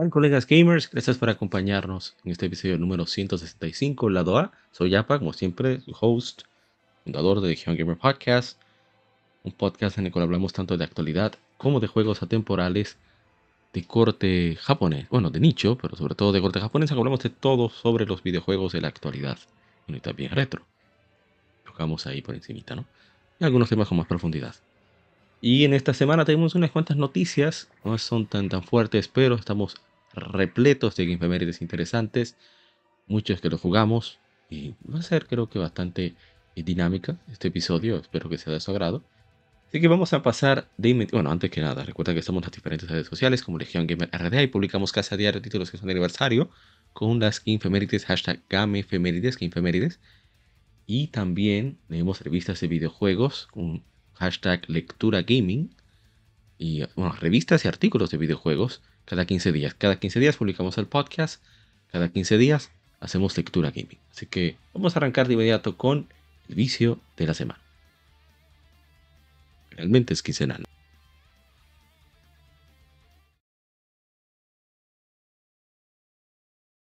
Hola colegas gamers, gracias por acompañarnos en este episodio número 165, lado A. Soy Yapa, como siempre, host, fundador de Legion Gamer Podcast, un podcast en el cual hablamos tanto de actualidad como de juegos atemporales de corte japonés, bueno, de nicho, pero sobre todo de corte japonés, hablamos de todo sobre los videojuegos de la actualidad y también retro. Tocamos ahí por encimita, ¿no? Y algunos temas con más profundidad. Y en esta semana tenemos unas cuantas noticias, no son tan tan fuertes, pero estamos repletos de efemérides interesantes, muchos que lo jugamos y va a ser creo que bastante dinámica este episodio, espero que sea de su agrado. Así que vamos a pasar de Bueno, antes que nada, recuerda que estamos en las diferentes redes sociales como Legion Gamer RDA y publicamos casi a diario títulos que son de aniversario con las infemérides, hashtag GameFemérides, infemérides. Y también tenemos revistas de videojuegos con hashtag lectura gaming y bueno, revistas y artículos de videojuegos cada 15 días. Cada 15 días publicamos el podcast, cada 15 días hacemos lectura gaming. Así que vamos a arrancar de inmediato con el vicio de la semana. Realmente es quincenal.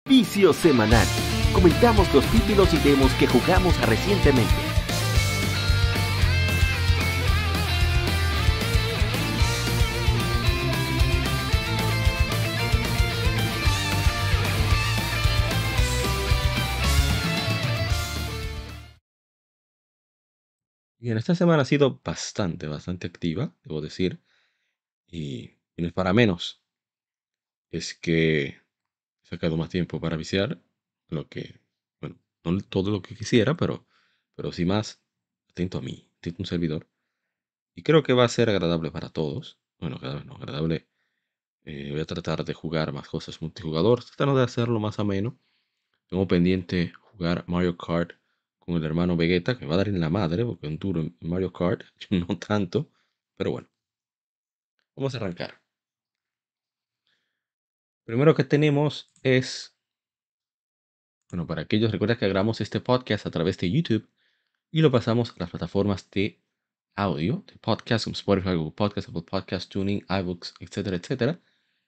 Vicio semanal. Comentamos los títulos y demos que jugamos recientemente. Bien, esta semana ha sido bastante, bastante activa, debo decir, y, no es para menos. Es que he sacado más tiempo para viciar, lo que, bueno, no todo lo que quisiera, pero, pero sí más atento a mí, atento a un servidor. Y creo que va a ser agradable para todos. Bueno, no, agradable. Eh, voy a tratar de jugar más cosas multijugador, tratando de hacerlo más ameno. Tengo pendiente jugar Mario Kart con el hermano Vegeta, que me va a dar en la madre, porque es un duro en Mario Kart, no tanto, pero bueno. Vamos a arrancar. Primero que tenemos es, bueno, para aquellos, recuerda que grabamos este podcast a través de YouTube y lo pasamos a las plataformas de audio, de podcast, como Spotify, Google Podcast, Apple Podcast, Tuning, iBooks, etcétera, etcétera.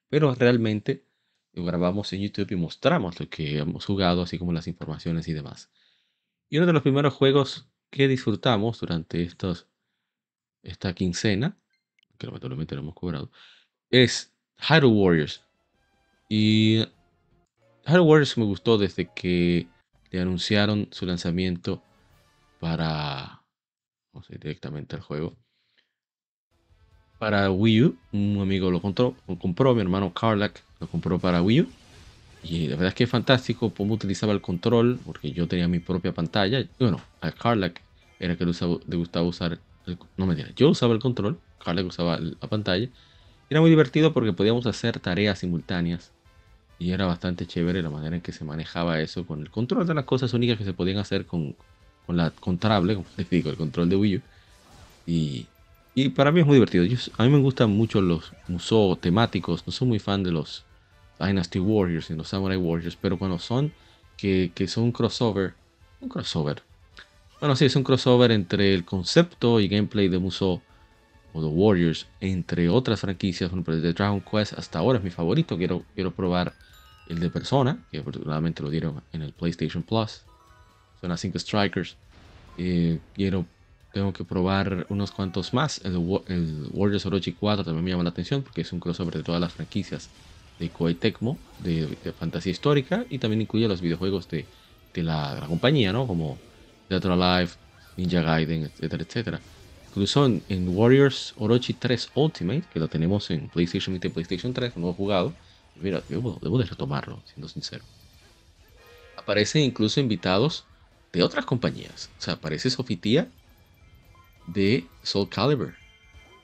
Pero realmente lo grabamos en YouTube y mostramos lo que hemos jugado, así como las informaciones y demás. Y uno de los primeros juegos que disfrutamos durante esta quincena, que lamentablemente lo hemos cobrado, es Hyrule Warriors. Y Hyrule Warriors me gustó desde que le anunciaron su lanzamiento para, no sé, directamente al juego. Para Wii U, un amigo lo compró, lo compró mi hermano Carlac lo compró para Wii U. Y la verdad es que es fantástico cómo utilizaba el control, porque yo tenía mi propia pantalla. Bueno, a Carlac era que le, gustaba usar. no me digas, yo usaba el control, Carlac usaba la pantalla. Era muy divertido porque podíamos hacer tareas simultáneas. Y era bastante chévere la manera en que se manejaba eso con el control de las cosas únicas que se podían hacer con, con la contrable, como les digo, el control de Wii U. Y, y para mí es muy divertido. a mí me gustan mucho los museos temáticos. No soy muy fan de los Dynasty Warriors y los Samurai Warriors, pero cuando son que, que son un crossover, un crossover. Bueno, sí, es un crossover entre el concepto y gameplay de Musou o The Warriors, entre otras franquicias, de Dragon Quest hasta ahora es mi favorito. Quiero, quiero probar el de Persona, que afortunadamente lo dieron en el PlayStation Plus. Son las 5 Strikers. Eh, quiero, tengo que probar unos cuantos más. El, el Warriors Orochi 4 también me llama la atención porque es un crossover de todas las franquicias de Koei Tecmo, de, fantasía histórica, y también incluye los videojuegos de, la, compañía, ¿no? Como Dead or Alive, Ninja Gaiden, etcétera, etcétera. Incluso en, Warriors Orochi 3 Ultimate, que lo tenemos en PlayStation y PlayStation 3, no he jugado. Mira, debo, de retomarlo, siendo sincero. Aparecen incluso invitados de otras compañías. O sea, aparece Sofitía de Soul Calibur.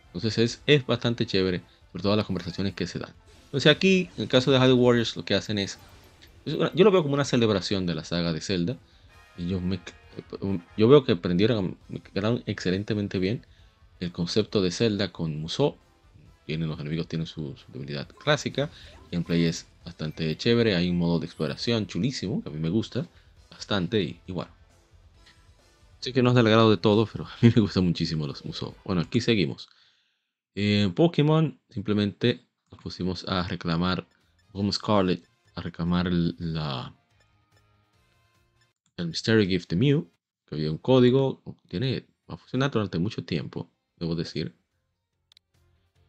Entonces es, es bastante chévere por todas las conversaciones que se dan. Entonces aquí, en el caso de Hyrule Warriors, lo que hacen es, yo lo veo como una celebración de la saga de Zelda. Yo, me, yo veo que aprendieron, quedaron excelentemente bien el concepto de Zelda con Musou. Tienen, los enemigos tienen su, debilidad clásica. Gameplay es bastante chévere. Hay un modo de exploración chulísimo que a mí me gusta bastante. Y, bueno, sé que no es del grado de todo, pero a mí me gustan muchísimo los Musou. Bueno, aquí seguimos. En Pokémon simplemente pusimos a reclamar, como Scarlet, a reclamar el, la, el Mystery Gift Mew, que había un código, tiene, va a funcionar durante mucho tiempo, debo decir.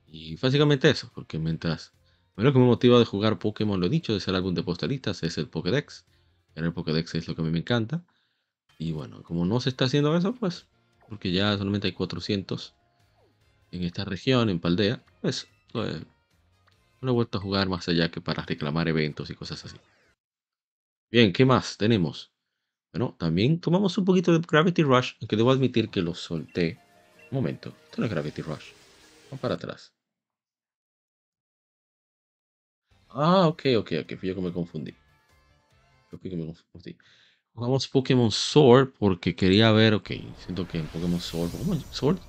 Y básicamente eso, porque mientras, lo que me motiva de jugar Pokémon, lo he dicho, de ser álbum de postalistas, es el Pokédex. El Pokédex es lo que a mí me encanta. Y bueno, como no se está haciendo eso, pues, porque ya solamente hay 400 en esta región, en Paldea, pues, pues no he vuelto a jugar más allá que para reclamar eventos y cosas así. Bien, ¿qué más tenemos? Bueno, también tomamos un poquito de Gravity Rush, aunque debo admitir que lo solté. Un momento, esto no es Gravity Rush. Vamos para atrás. Ah, ok, ok, ok. Fui yo que me confundí. Fui que me confundí. Jugamos Pokémon Sword porque quería ver, ok, siento que en Pokémon Sword, Pokémon Sword,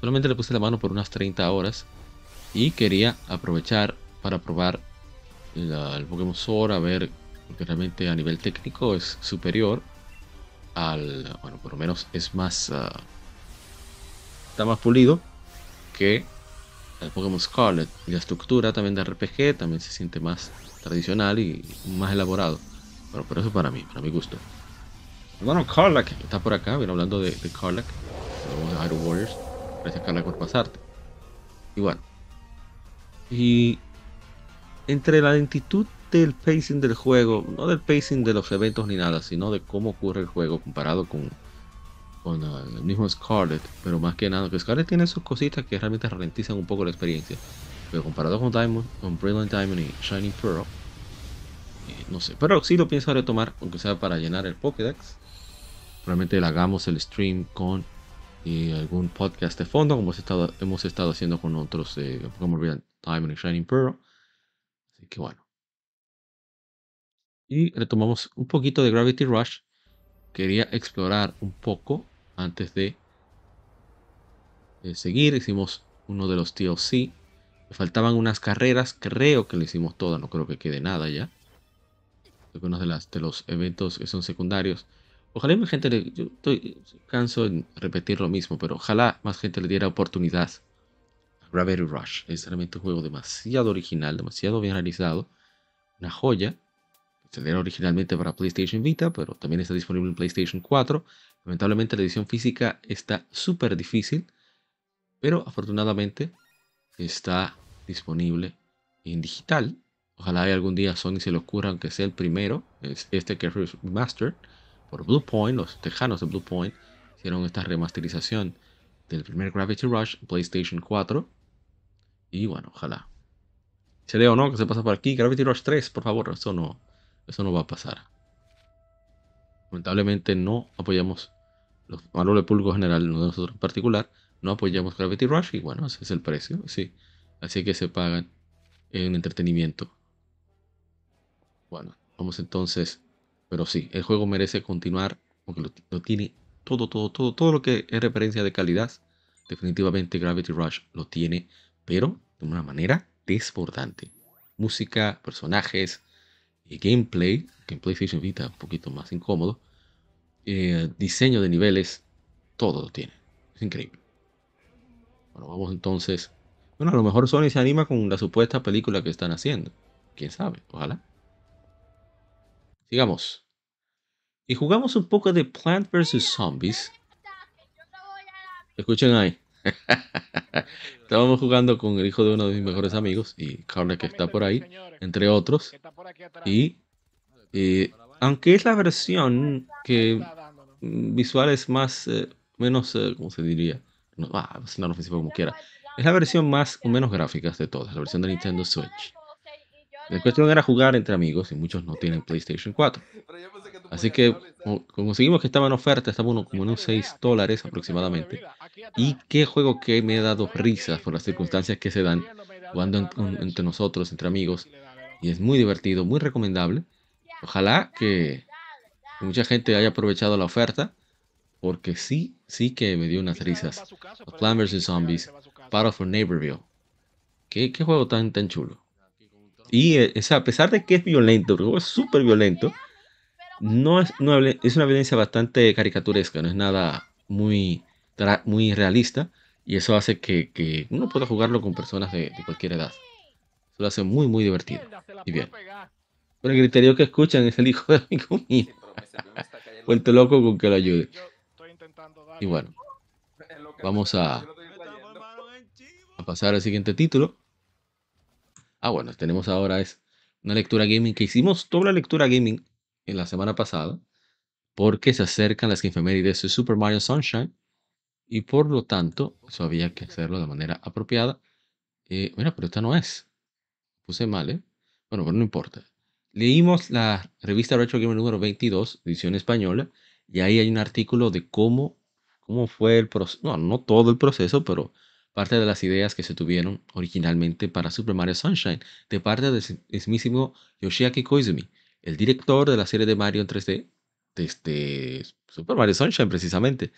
solamente le puse la mano por unas 30 horas y quería aprovechar para probar el Pokémon Sword, a ver, porque realmente a nivel técnico es superior al, bueno, por lo menos es más, uh, está más pulido que el Pokémon Scarlet. Y la estructura también de RPG también se siente más tradicional y más elaborado. Bueno, pero eso para mí, para mi gusto. Bueno, Carlac está por acá, viene hablando de, de de Hyrule Warriors. Gracias Carlac por pasarte. Y bueno, y entre la lentitud del pacing del juego, no del pacing de los eventos ni nada, sino de cómo ocurre el juego comparado con, con uh, el mismo Scarlet, pero más que nada, que Scarlet tiene sus cositas que realmente ralentizan un poco la experiencia, pero comparado con Diamond, con Brilliant Diamond y Shining Pearl, eh, no sé, pero sí lo pienso retomar, aunque sea para llenar el Pokédex. Probablemente le hagamos el stream con y algún podcast de fondo, como hemos estado, haciendo con otros de Pokémon Diamond y Shining Pearl. Así que bueno. Y retomamos un poquito de Gravity Rush. Quería explorar un poco antes de, seguir. Hicimos uno de los TLC. Me faltaban unas carreras. Creo que lo hicimos todas. No creo que quede nada ya. Algunos de, las, de los eventos que son secundarios Ojalá más gente le. Yo estoy canso en repetir lo mismo, pero ojalá más gente le diera oportunidad a Gravity Rush. Es realmente un juego demasiado original, demasiado bien realizado. Una joya. Se era originalmente para PlayStation Vita, pero también está disponible en PlayStation 4. Lamentablemente la edición física está súper difícil, pero afortunadamente está disponible en digital. Ojalá algún día Sony se le ocurra, aunque sea el primero, es este que es Remastered por Bluepoint, los tejanos de Bluepoint, hicieron esta remasterización del primer Gravity Rush PlayStation 4. Y bueno, ojalá. Sería o no que se pasa por aquí. Gravity Rush 3, por favor, eso no, eso no va a pasar. Lamentablemente no apoyamos los valores público general, no de nosotros en particular, no apoyamos Gravity Rush y bueno, ese es el precio, sí. Así que se pagan en entretenimiento. Bueno, vamos entonces pero sí, el juego merece continuar porque lo, tiene todo, todo, todo, todo lo que es referencia de calidad. Definitivamente Gravity Rush lo tiene, pero de una manera desbordante. Música, personajes, eh, gameplay, que en PlayStation Vita un poquito más incómodo. Eh, diseño de niveles, todo lo tiene. Es increíble. Bueno, vamos entonces. Bueno, a lo mejor Sony se anima con la supuesta película que están haciendo. Quién sabe, ojalá. Sigamos. Y jugamos un poco de Plant vs. Zombies. Escuchen ahí. Estábamos jugando con el hijo de uno de mis mejores amigos y Carla que está por ahí, entre otros. Y, aunque es la versión que visual es más, eh, menos, eh, ¿cómo se diría? No, ah, no ofensivo como quiera. Es la versión más o menos gráficas de todas, la versión de Nintendo Switch. La cuestión era jugar entre amigos y muchos no tienen PlayStation 4. Así que conseguimos que estaba en oferta, estaba como en unos 6 dólares aproximadamente. Y qué juego que me ha dado risas por las circunstancias que se dan jugando entre nosotros, entre amigos. Y es muy divertido, muy recomendable. Ojalá que mucha gente haya aprovechado la oferta. Porque sí, sí que me dio unas risas. Los Plan vs. Zombies, Battle for Neighborville. ¿Qué, juego tan chulo. Y eh, a pesar de que es violento, es súper violento, no es, no, es una violencia bastante caricaturesca, no es nada muy, muy realista. Y eso hace que, uno pueda jugarlo con personas de, cualquier edad. Eso lo hace muy, muy divertido. Y bien. Pero el criterio que escuchan es el hijo de mi comida. Cuento loco con que lo ayude. Y bueno, vamos a, a pasar al siguiente título. Ah, bueno, tenemos ahora es una lectura gaming que hicimos toda la lectura gaming en la semana pasada porque se acercan las efemérides de Super Mario Sunshine y por lo tanto eso había que hacerlo de manera apropiada. Eh, mira, pero esta no es. Puse mal, ¿eh? Bueno, pero no importa. Leímos la revista Retro Gamer número 22, edición española, y ahí hay un artículo de cómo, cómo fue el proceso, no, no todo el proceso, pero parte de las ideas que se tuvieron originalmente para Super Mario Sunshine, de parte del mismísimo Yoshiaki Koizumi, el director de la serie de Mario en 3D, desde Super Mario Sunshine precisamente,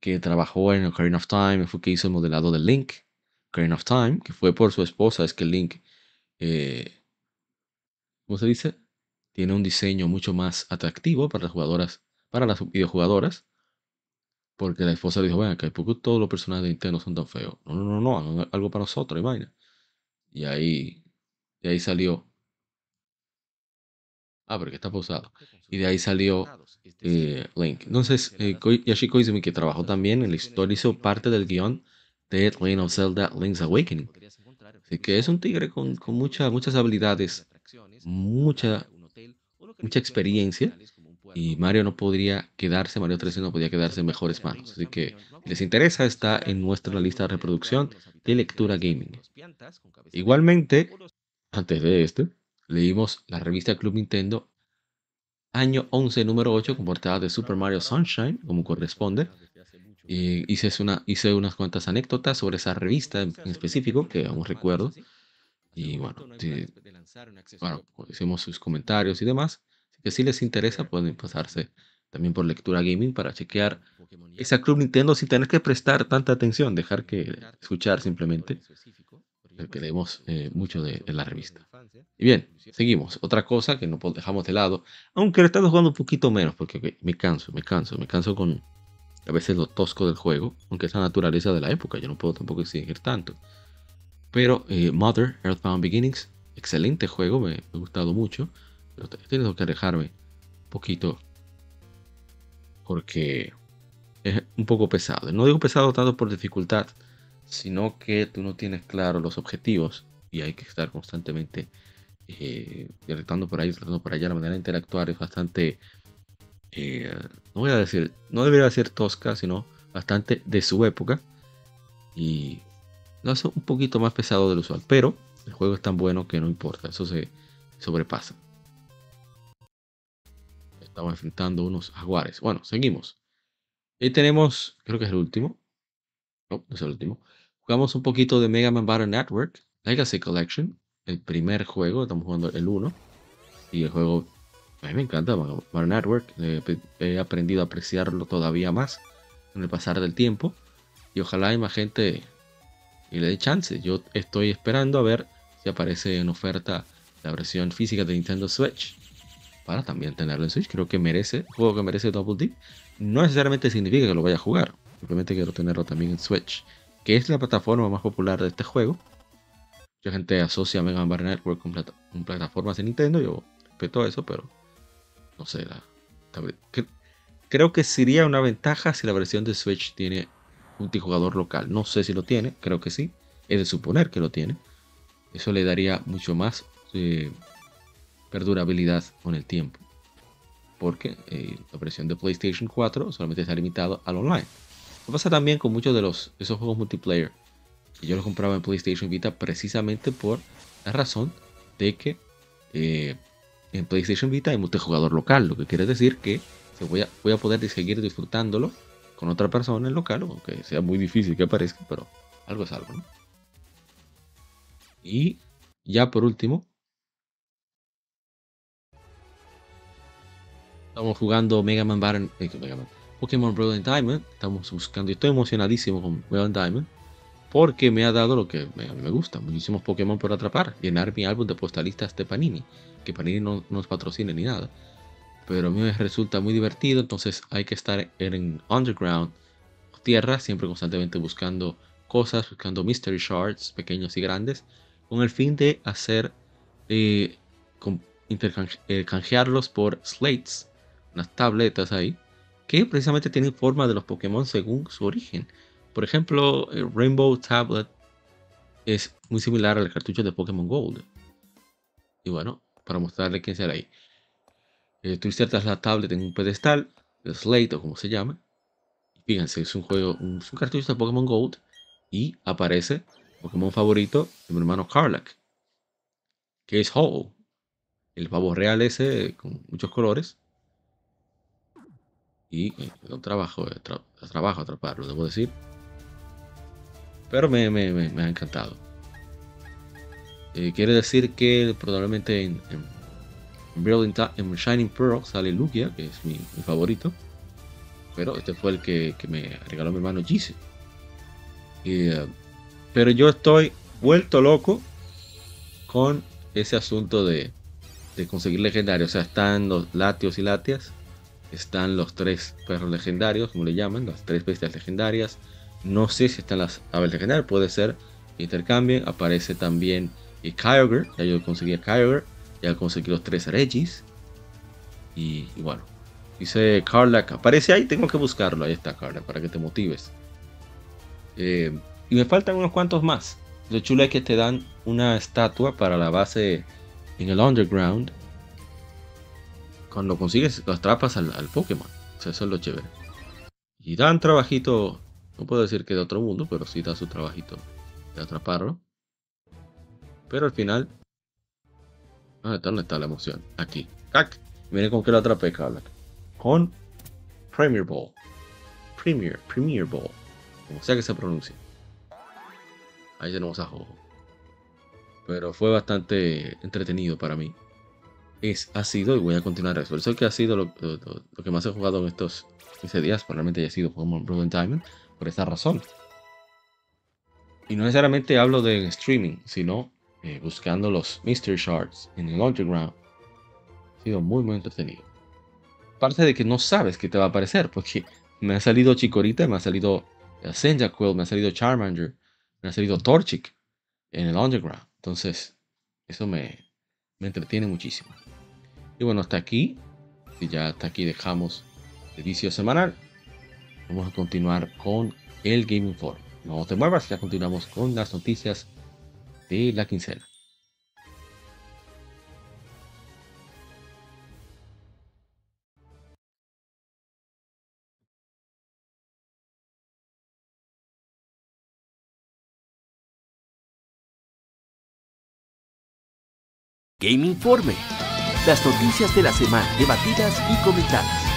que trabajó en Ocarina of Time, fue que hizo el modelado de Link, Ocarina of Time, que fue por su esposa, es que Link, eh, ¿cómo se dice? Tiene un diseño mucho más atractivo para las jugadoras, para las videojugadoras, porque la esposa dijo, venga, que ¿por qué todos los personajes de Nintendo son tan feos? No, no, no, no, hagan algo para nosotros, imagina. Y ahí, y ahí salió. Ah, porque está pausado. Y de ahí salió eh, Link. Entonces, eh, Yashiko Izumi, que trabajó también en la historia, hizo parte del guion de Legend of Zelda Link's Awakening. Así que es un tigre con, con muchas habilidades, mucha, mucha experiencia y Mario no podría quedarse, Mario 13 no podía quedarse en mejores manos. Así que si les interesa, está en nuestra lista de reproducción de lectura gaming. Igualmente, antes de este, leímos la revista Club Nintendo, año 11, número 8, con portada de Super Mario Sunshine, como corresponde. Y hice, una, hice unas cuantas anécdotas sobre esa revista en, específico, que aún recuerdo. Y bueno, bueno, hicimos sus comentarios y demás que si les interesa pueden pasarse también por lectura gaming para chequear esa Club Nintendo sin tener que prestar tanta atención, dejar que escuchar simplemente, que leemos eh, mucho de, la revista. Y bien, seguimos. Otra cosa que no dejamos de lado, aunque le estado jugando un poquito menos, porque me canso, me canso, me canso con a veces lo tosco del juego, aunque es la naturaleza de la época, yo no puedo tampoco exigir tanto. Pero eh, Mother, Earthbound Beginnings, excelente juego, me ha gustado mucho tengo que alejarme un poquito porque es un poco pesado. No digo pesado tanto por dificultad, sino que tú no tienes claro los objetivos y hay que estar constantemente eh, por ahí, tratando por allá. La manera de interactuar es bastante, eh, no voy a decir, no debería ser tosca, sino bastante de su época y lo hace un poquito más pesado del usual. Pero el juego es tan bueno que no importa, eso se sobrepasa estamos enfrentando unos jaguares. Bueno, seguimos. Ahí tenemos, creo que es el último. No, no es el último. Jugamos un poquito de Mega Man Battle Network, Legacy Collection, el primer juego, estamos jugando el 1. Y el juego, a mí me encanta Battle Network, he aprendido a apreciarlo todavía más con el pasar del tiempo. Y ojalá hay más gente y le dé chance. Yo estoy esperando a ver si aparece en oferta la versión física de Nintendo Switch para también tenerlo en Switch. Creo que merece, juego que merece Double Deep. No necesariamente significa que lo vaya a jugar, simplemente quiero tenerlo también en Switch, que es la plataforma más popular de este juego. Mucha gente asocia Mega Man Network con, plataformas de Nintendo, yo respeto eso, pero no sé, creo que sería una ventaja si la versión de Switch tiene multijugador local. No sé si lo tiene, creo que sí. Es de suponer que lo tiene. Eso le daría mucho más eh, perdurabilidad con el tiempo. Porque eh, la versión de PlayStation 4 solamente está limitado al online. Lo pasa también con muchos de los, esos juegos multiplayer. Que yo los compraba en PlayStation Vita precisamente por la razón de que eh, en PlayStation Vita hay multijugador local. Lo que quiere decir que voy, a, voy a poder seguir disfrutándolo con otra persona en local, aunque sea muy difícil que aparezca, pero algo es algo. Y ya por último, estamos jugando Mega Man Battle, eh, Mega Man, Pokémon Brilliant Diamond. Estamos buscando, y estoy emocionadísimo con Brilliant Diamond porque me ha dado lo que me, gusta, muchísimos Pokémon por atrapar, llenar mi álbum de postalistas de Panini, que Panini no nos patrocina ni nada, pero a mí me resulta muy divertido, entonces hay que estar en underground, tierra, siempre constantemente buscando cosas, buscando mystery shards, pequeños y grandes, con el fin de hacer, eh, eh, canjearlos por slates, unas tabletas ahí, que precisamente tienen forma de los Pokémon según su origen. Por ejemplo, el Rainbow Tablet es muy similar al cartucho de Pokémon Gold. Y bueno, para mostrarle quién será ahí. Eh, tú insertas la tablet en un pedestal, el Slate o como se llama. Fíjense, es un juego, un, cartucho de Pokémon Gold y aparece Pokémon favorito de mi hermano Carlac, que es Ho, el pavo real ese con muchos colores. Y eh, un trabajo, trabajo atraparlo, debo decir. Pero me, ha encantado. Eh, quiere decir que probablemente en, en, Shining Pearl sale Lugia, que es mi, favorito. Pero este fue el que, me regaló mi hermano Gise. Eh, pero yo estoy vuelto loco con ese asunto de conseguir legendarios. O sea, están los latios y latias. Están los tres perros legendarios, como le llaman, las tres bestias legendarias. No sé si están las aves legendarias, puede ser intercambien. Aparece también y Kyogre, ya yo conseguí a Kyogre, ya conseguí los tres Regis. Y, bueno, dice Carlac, aparece ahí, tengo que buscarlo. Ahí está Carlac, para que te motives. Eh, y me faltan unos cuantos más. Lo chulo es que te dan una estatua para la base en el underground. Cuando consigues, lo atrapas al, Pokémon. O sea, eso es lo chévere. Y dan trabajito no puedo decir que de otro mundo, pero sí da su trabajito de atraparlo. Pero al final. ¿Dónde está la emoción? Aquí. ¡Cac! Miren con qué lo atrapé, Carla. Con Premier Ball. Premier, Premier Ball. Como sea que se pronuncie. Ahí tenemos a Jojo. Pero fue bastante entretenido para mí. Es, ha sido, y voy a continuar eso. Eso que ha sido lo, que más he jugado en estos 15 días. Probablemente haya sido Pokémon Broken Diamond por esa razón. Y no necesariamente hablo de streaming, sino eh, buscando los Mystery Shards en el underground. Ha sido muy, muy entretenido. Aparte de que no sabes qué te va a aparecer, porque me ha salido Chikorita, me ha salido Cyndaquil, me ha salido Charmander, me ha salido Torchic en el underground. Entonces, eso me, me entretiene muchísimo. Y bueno, hasta aquí. Y ya hasta aquí dejamos el vicio semanal. Vamos a continuar con el Gaming Forum. No te muevas, ya continuamos con las noticias de la quincena. Gaming Informe. Las noticias de la semana debatidas y comentadas.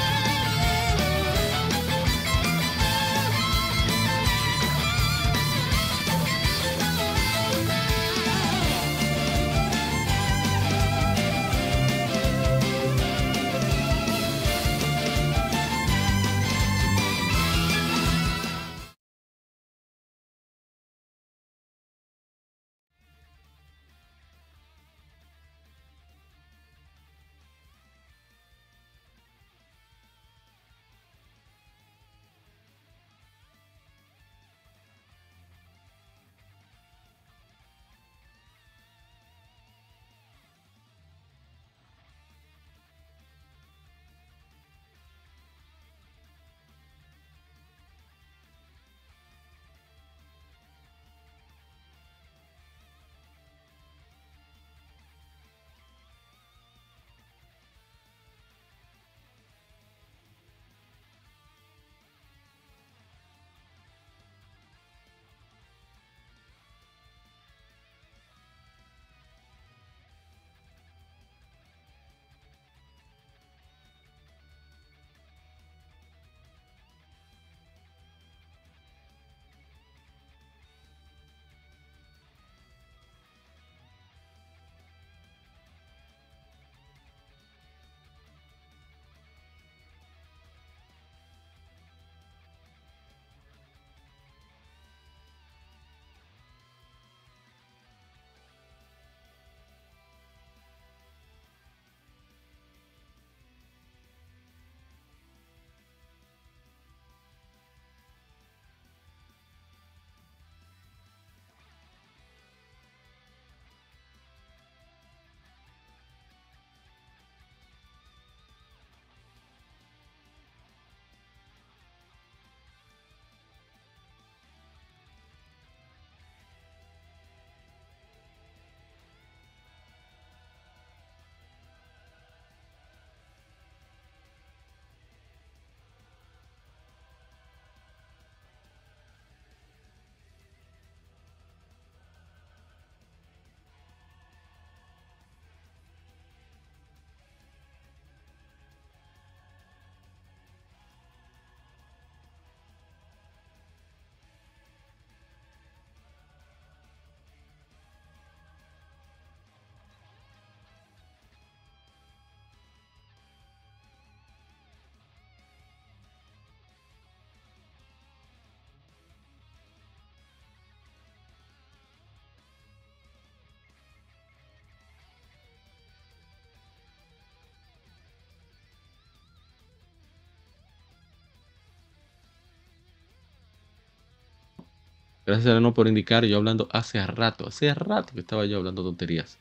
Gracias a no por indicar, yo hablando hace rato, hace rato que estaba yo hablando tonterías.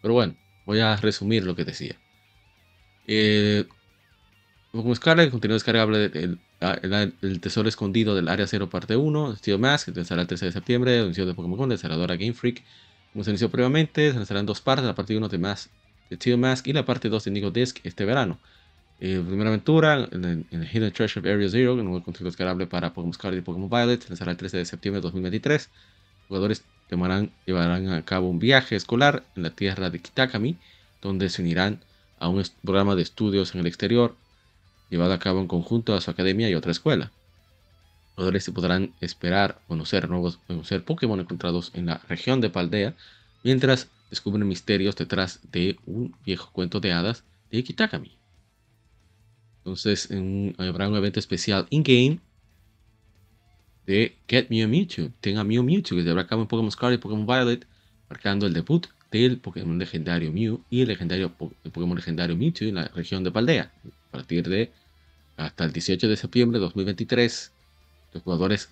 Pero bueno, voy a resumir lo que decía. Eh, como Scarlet continúa descargable el, el, tesoro escondido del Área 0 parte 1, Steel Mask, que lanzará el 13 de septiembre, anuncio de Pokémon, desarrolladora Game Freak. Como se inició previamente, se lanzarán dos partes, la parte 1 de, Mask, Steel Mask y la parte 2 de Nico Disc este verano. Eh, primera aventura en, Hidden Treasure of Area Zero, un nuevo contenido descargable para Pokémon Scarlet y Pokémon Violet, lanzará el 13 de septiembre de 2023. Jugadores llevarán a cabo un viaje escolar en la tierra de Kitakami, donde se unirán a un programa de estudios en el exterior, llevado a cabo en conjunto a su academia y otra escuela. Jugadores se podrán esperar conocer nuevos conocer Pokémon encontrados en la región de Paldea, mientras descubren misterios detrás de un viejo cuento de hadas de Kitakami. Entonces habrá un evento especial in-game de Get Mew Mewtwo. Tenga Mew Mewtwo que se a cabo en Pokémon Scarlet y Pokémon Violet, marcando el debut del Pokémon legendario Mew y el legendario Pokémon legendario Mewtwo en la región de Paldea. A partir de hasta el 18 de septiembre de 2023, los jugadores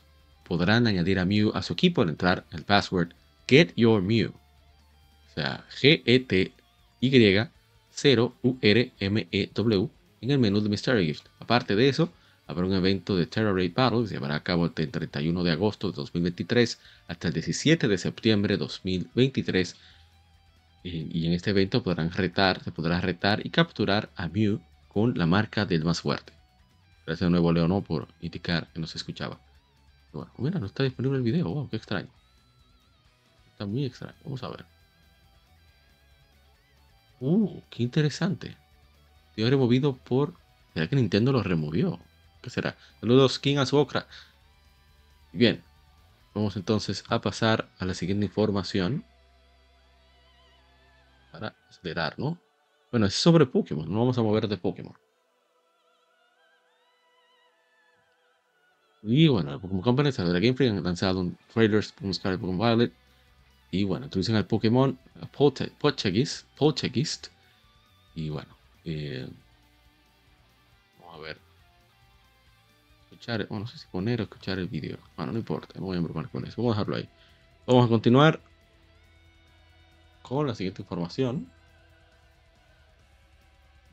podrán añadir a Mew a su equipo al entrar el password Get Your Mew. O sea, G-E-T-Y 0 U-R-M-E-W en el menú de Mystery Gift. Aparte de eso, habrá un evento de Terror Raid Battle que se llevará a cabo el 31 de agosto de 2023 hasta el 17 de septiembre de 2023. Y, en este evento podrán retar, se podrá retar y capturar a Mew con la marca del más fuerte. Gracias de nuevo Leonor por indicar que no se escuchaba. Bueno, mira, no está disponible el video. Wow, qué extraño. Está muy extraño. Vamos a ver. Uh, qué interesante. Dio removido por. ¿Será que Nintendo lo removió? será. Saludos, King Azuokra. Bien, vamos entonces a pasar a la siguiente información. Para acelerar, ¿no? Bueno, es sobre Pokémon, no vamos a mover de Pokémon. Y bueno, la Pokémon Company, la Game Freak, han lanzado un trailers Pokémon Scarlet, Pokémon Violet. Y bueno, introducen al Pokémon Poltergeist. Y bueno, eh, vamos a ver escuchar, no sé si poner o escuchar el video. Bueno, no importa, no voy a embromar con eso. Vamos a dejarlo ahí. Vamos a continuar con la siguiente información.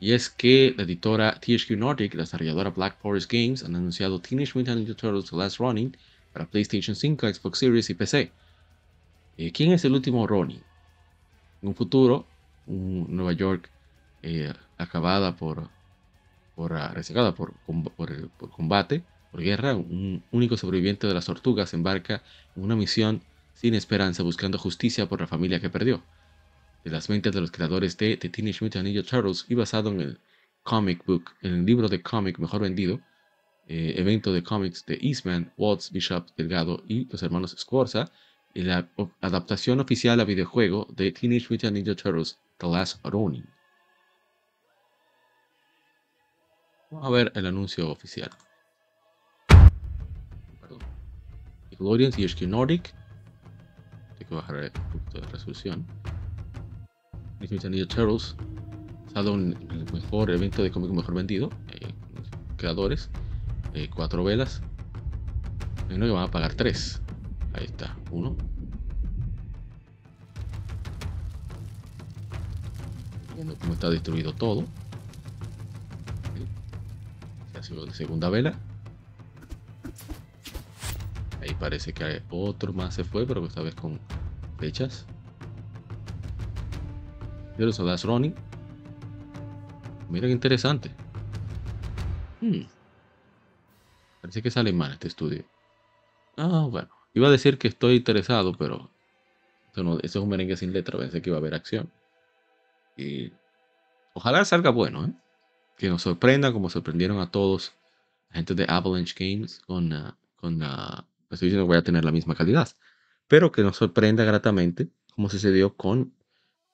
Y es que la editora THQ Nordic la desarrolladora Black Forest Games han anunciado Teenage Mutant Ninja Turtles The Last Running para PlayStation 5, Xbox Series y PC. Eh, ¿Quién es el último Ronin? En un futuro, un Nueva York eh, acabada por, por, uh, por, por, por, combate, por guerra, un único sobreviviente de las tortugas embarca en una misión sin esperanza buscando justicia por la familia que perdió. De las mentes de los creadores de The Teenage Mutant Ninja Turtles y basado en el comic book, en el libro de cómic mejor vendido, eh, evento de cómics de Eastman, Watts, Bishop, Delgado y los hermanos Scorza, y la adaptación oficial a videojuego de Teenage Mutant Ninja Turtles The Last Ronin. Vamos a ver el anuncio oficial. Nickelodeon, THQ Nordic. Hay que bajar un poquito de resolución. Ninja Turtles. Basado en el mejor evento de cómic mejor vendido. Eh, creadores. Eh, cuatro velas. Uno que van a pagar tres. Ahí está. Uno. Viendo cómo está destruido todo. Segunda vela parece que otro más se fue, pero esta vez con fechas. Pero eso das running. Mira qué interesante. Hmm. Parece que sale mal este estudio. Ah, bueno. Iba a decir que estoy interesado, pero eso, no, es un merengue sin letra. Pensé que iba a haber acción. Y ojalá salga bueno, ¿eh? Que nos sorprenda como sorprendieron a todos la gente de Avalanche Games con, uh, con uh, estoy diciendo que voy a tener la misma calidad, pero que nos sorprenda gratamente como sucedió con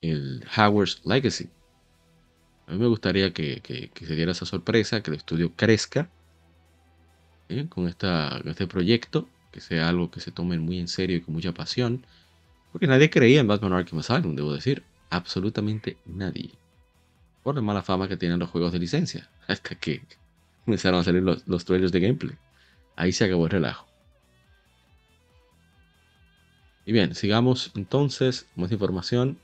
el Howard's Legacy. A mí me gustaría que, se diera esa sorpresa, que el estudio crezca ¿eh? con, esta, este proyecto, que sea algo que se tome muy en serio y con mucha pasión, porque nadie creía en Batman Arkham Asylum, debo decir, absolutamente nadie. Por la mala fama que tienen los juegos de licencia, hasta que comenzaron a salir los, los trailers de gameplay. Ahí se acabó el relajo. Y bien, sigamos entonces más información.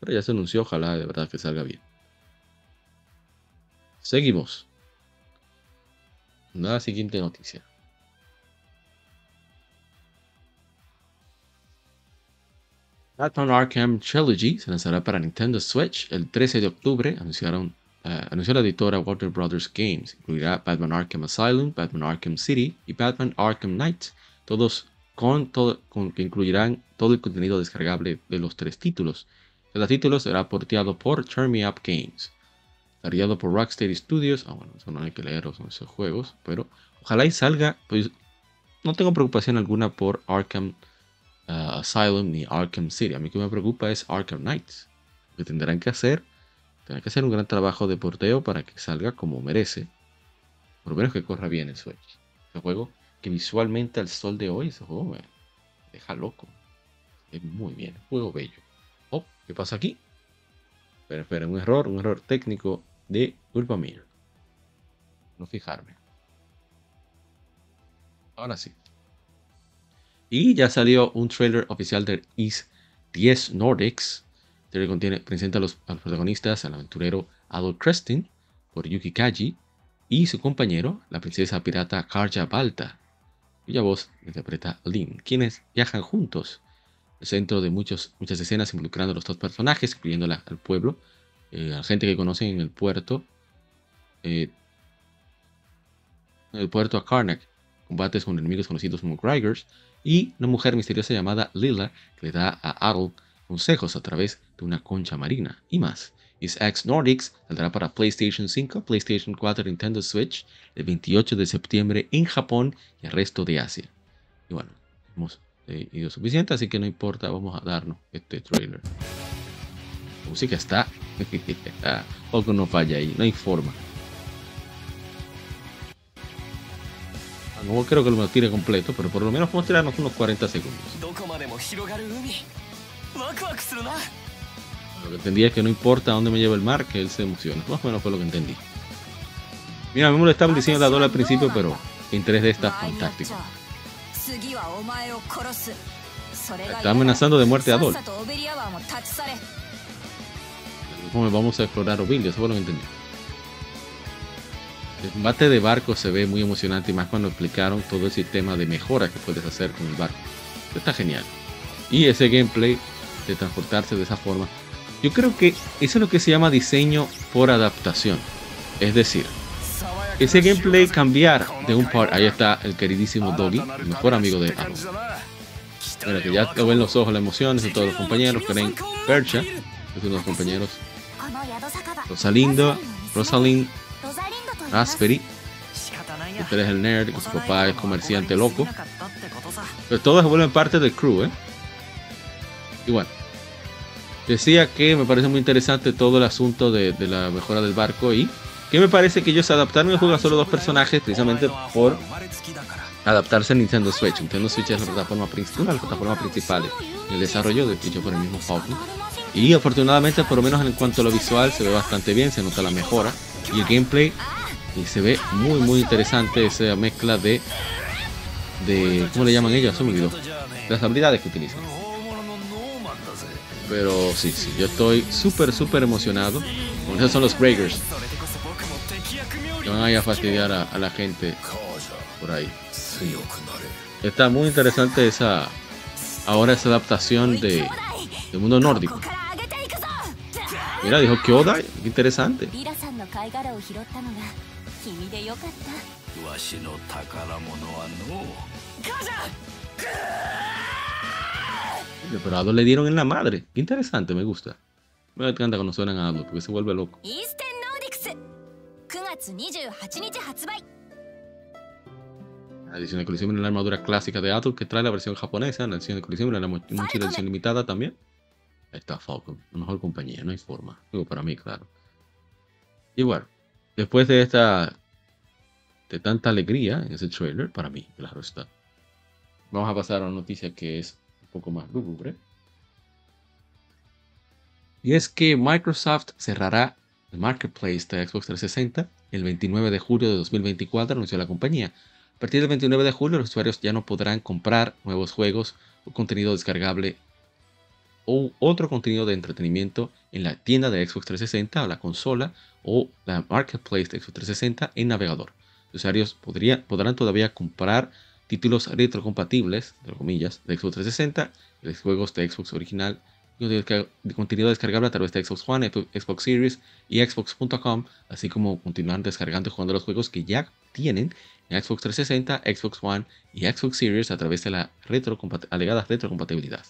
Pero ya se anunció, ojalá de verdad que salga bien. Seguimos. La siguiente noticia. Batman Arkham Trilogy se lanzará para Nintendo Switch el 13 de octubre, anunciaron, uh, anunció la editora Warner Brothers Games. Incluirá Batman Arkham Asylum, Batman Arkham City y Batman Arkham Knight, todos con, todo, con que incluirán todo el contenido descargable de los tres títulos. Cada título será porteado por Turn Me Up Games, desarrollado por Rocksteady Studios. Ah, bueno, eso no hay que leer esos juegos, pero ojalá y salga. Pues no tengo preocupación alguna por Arkham Uh, Asylum ni Arkham City. A mí que me preocupa es Arkham Knights. Lo que tendrán que hacer, tendrán que hacer un gran trabajo de porteo para que salga como merece. Por lo menos que corra bien el Switch. Ese juego que visualmente al sol de hoy, ese juego me deja loco. Es muy bien, juego bello. Oh, ¿qué pasa aquí? Espera, espera, un error, un error técnico de culpa mía. No fijarme. Ahora sí. Y ya salió un trailer oficial de East 10 Nordics. Contiene, presenta a los, protagonistas, al aventurero Adol Crestin, por Yuki Kaji, y su compañero, la princesa pirata Karja Balta, cuya voz interpreta Lin, quienes viajan juntos. El centro de muchos, muchas escenas involucrando a los dos personajes, incluyendo al pueblo, eh, a la gente que conocen en el puerto, eh, en el puerto a Karnak, combates con enemigos conocidos como Grigers, y una mujer misteriosa llamada Lila que le da a Adol consejos a través de una concha marina y más. X Nordics saldrá para PlayStation 5, PlayStation 4, Nintendo Switch el 28 de septiembre en Japón y el resto de Asia. Y bueno, hemos ido suficiente, así que no importa, vamos a darnos este trailer. La música está, poco no falla ahí, no hay. No creo que lo tire completo, pero por lo menos a tirarnos unos 40 segundos. Lo que entendí es que no importa dónde me lleve el mar, que él se emociona. Más o menos fue lo que entendí. Mira, a mí me lo estaban diciendo la al principio, pero en 3D está fantástico. Está amenazando de muerte a Dol. Vamos a explorar Ovilio, eso fue lo que entendí. El combate de barco se ve muy emocionante y más cuando explicaron todo el sistema de mejora que puedes hacer con el barco. Está genial. Y ese gameplay de transportarse de esa forma, yo creo que eso es lo que se llama diseño por adaptación. Es decir, ese gameplay cambiar de un par. Ahí está el queridísimo Doggy, el mejor amigo de Aaron. Mira que ya te ven los ojos las emociones de todos los compañeros. Karen Percha, es uno de los compañeros. Rosalindo, Rosalind Raspberry. Usted es el nerd su papá es comerciante loco. Pero todos vuelven parte del crew, ¿eh? Bueno. Decía que me parece muy interesante todo el asunto de, la mejora del barco y que me parece que ellos adaptaron el juego a solo dos personajes precisamente por adaptarse a Nintendo Switch. Nintendo Switch es la plataforma principal, una de las plataformas principales el desarrollo de hecho por el mismo Falcon. Y afortunadamente, por lo menos en cuanto a lo visual, se ve bastante bien, se nota la mejora. Y el gameplay y se ve muy muy interesante esa mezcla de de cómo le llaman ellos me olvidó. Las habilidades que utilizan. Pero sí sí yo estoy súper súper emocionado. Con esos son los breakers que van a ir a fastidiar a, la gente por ahí. Está muy interesante esa ahora esa adaptación de del mundo nórdico. Mira, dijo Pero a Ado le dieron en la madre. Qué interesante, me gusta. Me encanta cuando suenan a Ado porque se vuelve loco. La edición de colección en la armadura clásica de Ado que trae la versión japonesa. La edición de colección en la mochila edición limitada también. Ahí está Falcon, la mejor compañía, no hay forma. Digo, para mí, claro. Y bueno, después de esta de tanta alegría en ese trailer, para mí, claro está. Vamos a pasar a una noticia que es un poco más lúgubre. Y es que Microsoft cerrará el marketplace de Xbox 360 el 29 de julio de 2024, anunció la compañía. partir del 29 de julio, los usuarios ya no podrán comprar nuevos juegos o contenido descargable o otro contenido de entretenimiento en la tienda de Xbox 360 o la consola o la marketplace de Xbox 360 en navegador. Los usuarios podrán todavía comprar títulos retrocompatibles, entre comillas, de Xbox 360, los juegos de Xbox original, de contenido descargable a través de Xbox One, Xbox Series y Xbox.com, así como continuar descargando y jugando los juegos que ya tienen en Xbox 360, Xbox One y Xbox Series a través de la alegada retrocompatibilidad.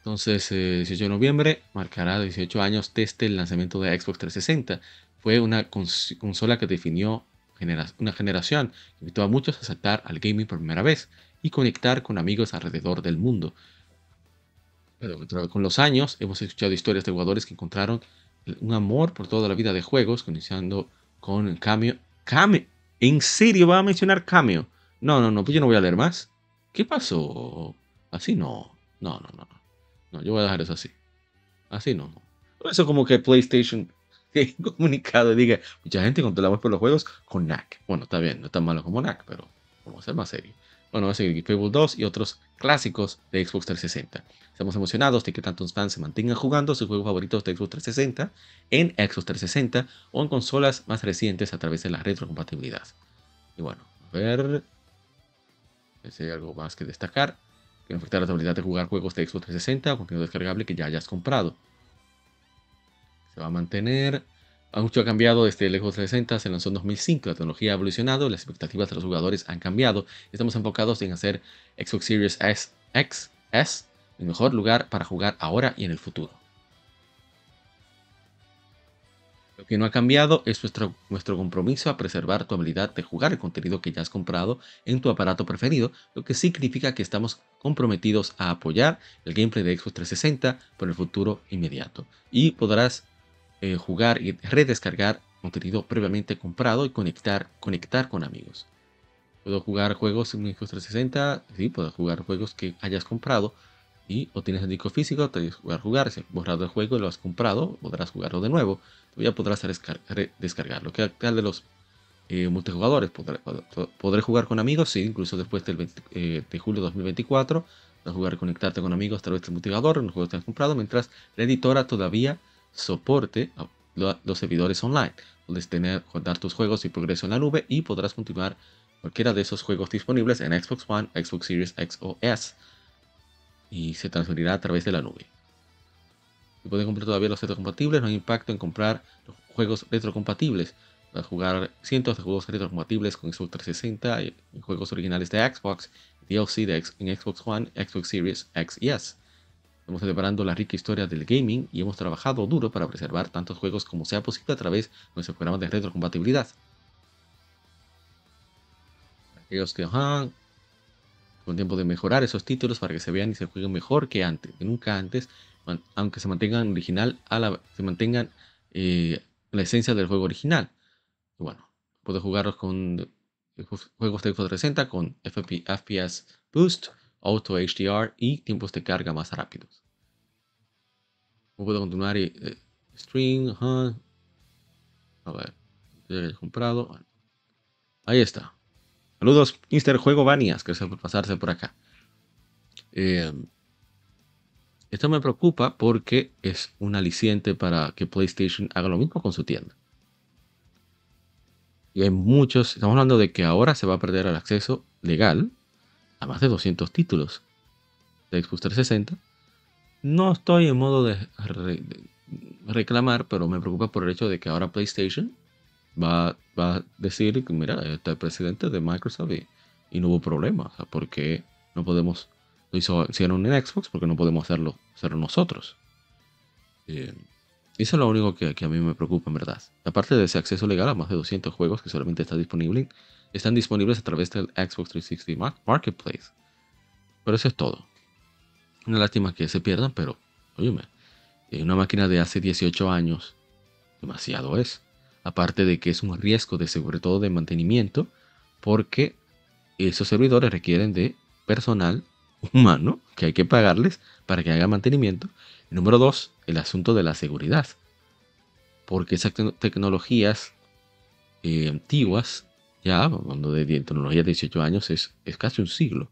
Entonces, 18 eh, de noviembre marcará 18 años desde el lanzamiento de Xbox 360. Fue una consola que definió una generación invitó a muchos a saltar al gaming por primera vez y conectar con amigos alrededor del mundo. Pero con los años hemos escuchado historias de jugadores que encontraron un amor por toda la vida de juegos, iniciando con Cameo. Cameo. ¿En serio va a mencionar Cameo? No, no, no, pues yo no voy a leer más. ¿Qué pasó? Así no. No, no, no. No, yo voy a dejar eso así. Así no. Eso como que PlayStation que comunicado diga, mucha gente controlamos por los juegos con NAC. Bueno, está bien, no es tan malo como NAC, pero vamos a ser más serio. Bueno, va a seguir Fable 2 y otros clásicos de Xbox 360. Estamos emocionados de que tantos fans se mantengan jugando sus juegos favoritos de Xbox 360 en Xbox 360 o en consolas más recientes a través de la retrocompatibilidad. Y bueno, a ver si hay algo más que destacar que no afecta la habilidad de jugar juegos de Xbox 360 o contenido descargable que ya hayas comprado. Se va a mantener. Mucho ha cambiado desde el Xbox 360, se lanzó en 2005, la tecnología ha evolucionado, las expectativas de los jugadores han cambiado. Estamos enfocados en hacer Xbox Series X, S el mejor lugar para jugar ahora y en el futuro. Lo que no ha cambiado es nuestro, nuestro, compromiso a preservar tu habilidad de jugar el contenido que ya has comprado en tu aparato preferido, lo que significa que estamos comprometidos a apoyar el gameplay de Xbox 360 por el futuro inmediato. Y podrás eh, jugar y redescargar contenido previamente comprado y conectar, conectar con amigos. Puedo jugar juegos en Xbox 360, sí, puedo jugar juegos que hayas comprado y o tienes el disco físico, te puedes jugar, si has borrado el juego y lo has comprado, podrás jugarlo de nuevo ya podrás descargarlo. ¿Qué tal de los eh, multijugadores? ¿Podré, jugar con amigos? Sí, incluso después del eh, de julio de 2024. Podrás jugar conectarte con amigos a través del multijugador en los juegos que has comprado, mientras la editora todavía soporte los servidores online. Puedes tener, guardar tus juegos y progreso en la nube y podrás continuar cualquiera de esos juegos disponibles en Xbox One, Xbox Series X o S y se transferirá a través de la nube. Si pueden comprar todavía los retrocompatibles, no hay impacto en comprar los juegos retrocompatibles. Para jugar cientos de juegos retrocompatibles con Xbox 360 y juegos originales de Xbox, DLC de en Xbox One, Xbox Series X y S. Estamos celebrando la rica historia del gaming y hemos trabajado duro para preservar tantos juegos como sea posible a través de nuestro programa de retrocompatibilidad. Aquellos que han tiempo de mejorar esos títulos para que se vean y se jueguen mejor que antes, que nunca antes, aunque se mantengan original, a la, se mantengan eh, la esencia del juego original. bueno, puedes jugarlos con eh, juegos de Xbox 360 con FPS Boost, Auto HDR y tiempos de carga más rápidos. Puedo continuar y eh, stream, a ver, he comprado. Ahí está. Saludos, Mr. Juego Banias, que se por pasarse por acá. Eh, esto me preocupa porque es un aliciente para que PlayStation haga lo mismo con su tienda. Y hay muchos, estamos hablando de que ahora se va a perder el acceso legal a más de 200 títulos de Xbox 360. No estoy en modo de, reclamar, pero me preocupa por el hecho de que ahora PlayStation va, a decir que, mira, está el presidente de Microsoft y, no hubo problema. O ¿por qué no podemos lo hizo, hicieron en Xbox porque no podemos hacerlo, hacerlo nosotros. Eh, eso es lo único que, a mí me preocupa, en verdad. Aparte de ese acceso legal a más de 200 juegos que solamente está disponible, están disponibles a través del Xbox 360 Marketplace. Pero eso es todo. Una lástima que se pierdan, pero, óyeme, una máquina de hace 18 años, demasiado es. Aparte de que es un riesgo de sobre todo de mantenimiento, porque esos servidores requieren de personal humano que hay que pagarles para que haga mantenimiento. número dos, el asunto de la seguridad. Porque esas tecnologías eh, antiguas ya, hablando de tecnología de 18 años, es, es casi un siglo.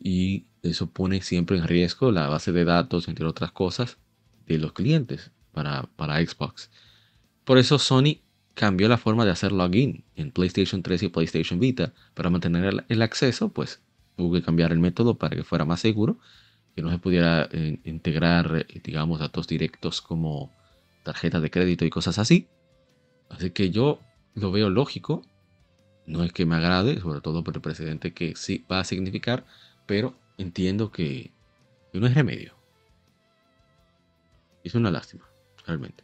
Y eso pone siempre en riesgo la base de datos, entre otras cosas, de los clientes para, para Xbox. Por eso Sony cambió la forma de hacer login en PlayStation 3 y PlayStation Vita. Para mantener el, acceso, pues hubo que cambiar el método para que fuera más seguro, que no se pudiera eh, integrar, eh, digamos, datos directos como tarjetas de crédito y cosas así. Así que yo lo veo lógico. No es que me agrade, sobre todo por el precedente que sí va a significar, pero entiendo que, que no es remedio. Es una lástima, realmente.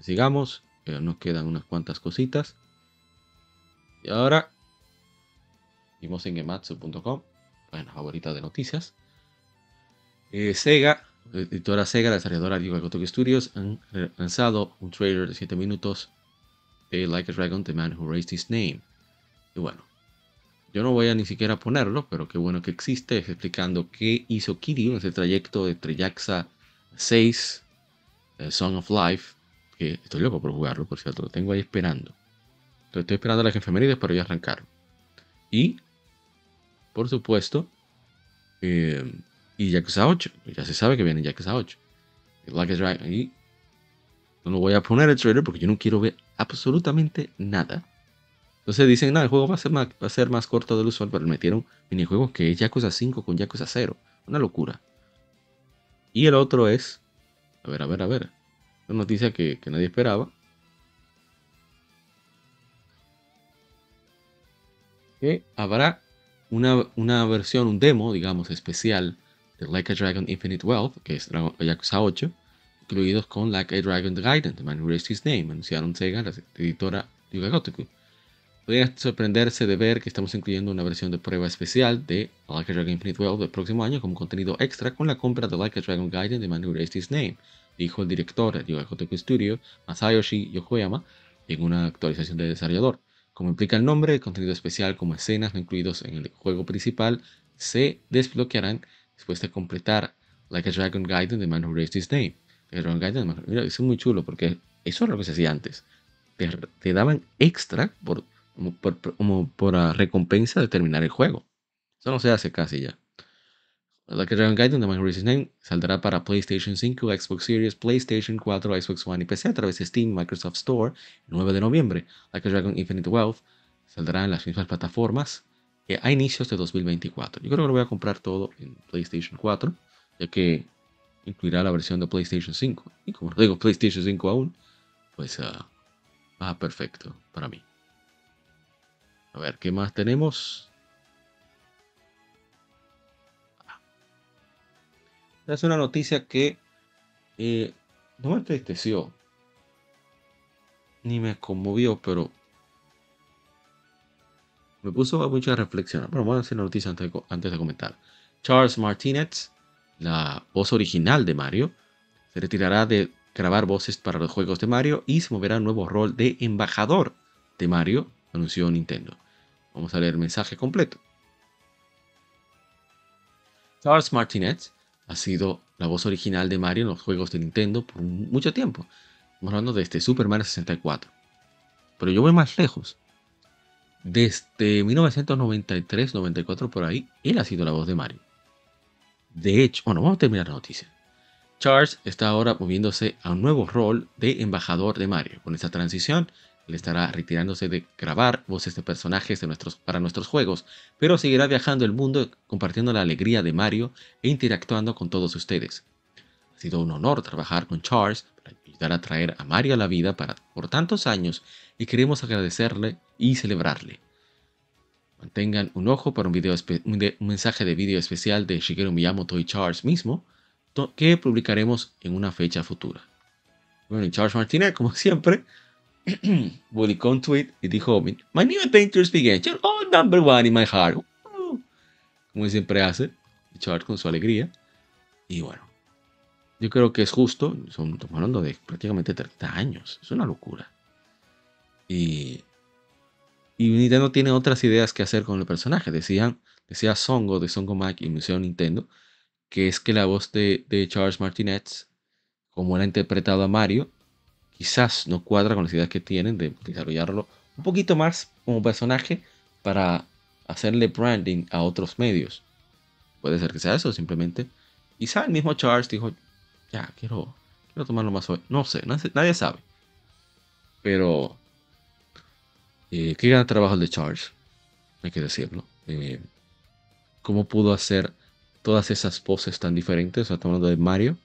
Sigamos, nos quedan unas cuantas cositas. Y ahora, vimos en gematsu.com, página favorita de noticias. Eh, Sega, editora Sega, la desarrolladora de Kotoku Studios, han lanzado un trailer de 7 minutos de Like a Dragon, The Man Who Raised His Name. Y bueno, yo no voy a ni siquiera ponerlo, pero qué bueno que existe, explicando qué hizo Kiryu en ese trayecto de Triaxa 6, Song of Life, que estoy loco por jugarlo, por cierto, lo tengo ahí esperando. estoy esperando a las efemérides para ya arrancar. Y, por supuesto, eh, y Yakuza 8. Ya se sabe que viene Yakuza 8. Y no lo voy a poner el trailer porque yo no quiero ver absolutamente nada. Entonces dicen, no, el juego va a ser más, va a ser más corto del usual, pero metieron minijuegos que es Yakuza 5 con Yakuza 0. Una locura. Y el otro es, a ver, a ver, a ver. Una noticia que, nadie esperaba. Que habrá una, una, versión, un demo, digamos, especial de Like a Dragon Infinite Wealth, que es Yakuza 8, incluidos con Like a Dragon The Gaiden, The Man Who Raised His Name, anunciaron Sega, la editora Yuga Gotoku. Podría sorprenderse de ver que estamos incluyendo una versión de prueba especial de Like a Dragon Infinite Wealth del próximo año como contenido extra con la compra de Like a Dragon Gaiden, The Man Who Raised His Name, dijo el director de Kotoku Studio, Masayoshi Yokoyama, en una actualización de desarrollador. Como implica el nombre, contenido especial como escenas no incluidos en el juego principal se desbloquearán después de completar Like a Dragon Gaiden de Man Who Raised His Name. Dragon Gaiden, mira, es muy chulo porque eso es lo que se hacía antes. Te, daban extra por, por, como por recompensa de terminar el juego. Eso no se hace casi ya. Like Dragon Gaiden, The Man Who Name saldrá para PlayStation 5, Xbox Series, PlayStation 4, Xbox One y PC a través de Steam, Microsoft Store el 9 de noviembre. Like Dragon Infinite Wealth saldrá en las mismas plataformas a inicios de 2024. Yo creo que lo voy a comprar todo en PlayStation 4, ya que incluirá la versión de PlayStation 5. Y como digo PlayStation 5 aún, pues uh, va perfecto para mí. A ver, ¿qué más tenemos? Es una noticia que eh, no me entristeció, ni me conmovió, pero me puso a mucha reflexión. Bueno, vamos a hacer la noticia antes de, comentar. Charles Martinez, la voz original de Mario, se retirará de grabar voces para los juegos de Mario y se moverá a un nuevo rol de embajador de Mario, anunció Nintendo. Vamos a leer el mensaje completo. Charles Martinez ha sido la voz original de Mario en los juegos de Nintendo por mucho tiempo. Estamos hablando de este Super Mario 64. Pero yo voy más lejos. Desde 1993-94 por ahí, él ha sido la voz de Mario. De hecho, bueno, vamos a terminar la noticia. Charles está ahora moviéndose a un nuevo rol de embajador de Mario. Con esta transición, él estará retirándose de grabar voces de personajes de nuestros, para nuestros juegos, pero seguirá viajando el mundo compartiendo la alegría de Mario e interactuando con todos ustedes. Ha sido un honor trabajar con Charles para ayudar a traer a Mario a la vida para, por tantos años y queremos agradecerle y celebrarle. Mantengan un ojo para un, mensaje de vídeo especial de Shigeru Miyamoto y Charles mismo, que publicaremos en una fecha futura. Bueno, y Charles Martinez, como siempre, publicó un tweet y dijo, My new adventures begin, you're all number one in my heart. Uh, como siempre hace, Charles con su alegría. Y bueno, yo creo que es justo, estamos hablando de prácticamente 30 años, es una locura. Y, y Nintendo tiene otras ideas que hacer con el personaje. Decían, decía Songo de Songo Mac y Museo Nintendo, que es que la voz de, de Charles Martinez, como ha interpretado a Mario, quizás no cuadra con las ideas que tienen de desarrollarlo un poquito más como personaje para hacerle branding a otros medios. Puede ser que sea eso simplemente. Quizá el mismo Charles dijo, ya, quiero, quiero tomarlo más suave. No sé, nadie sabe. Pero, eh, qué gran trabajo el de Charles, hay que decirlo. Eh, ¿Cómo pudo hacer todas esas poses tan diferentes? estamos hablando de Mario,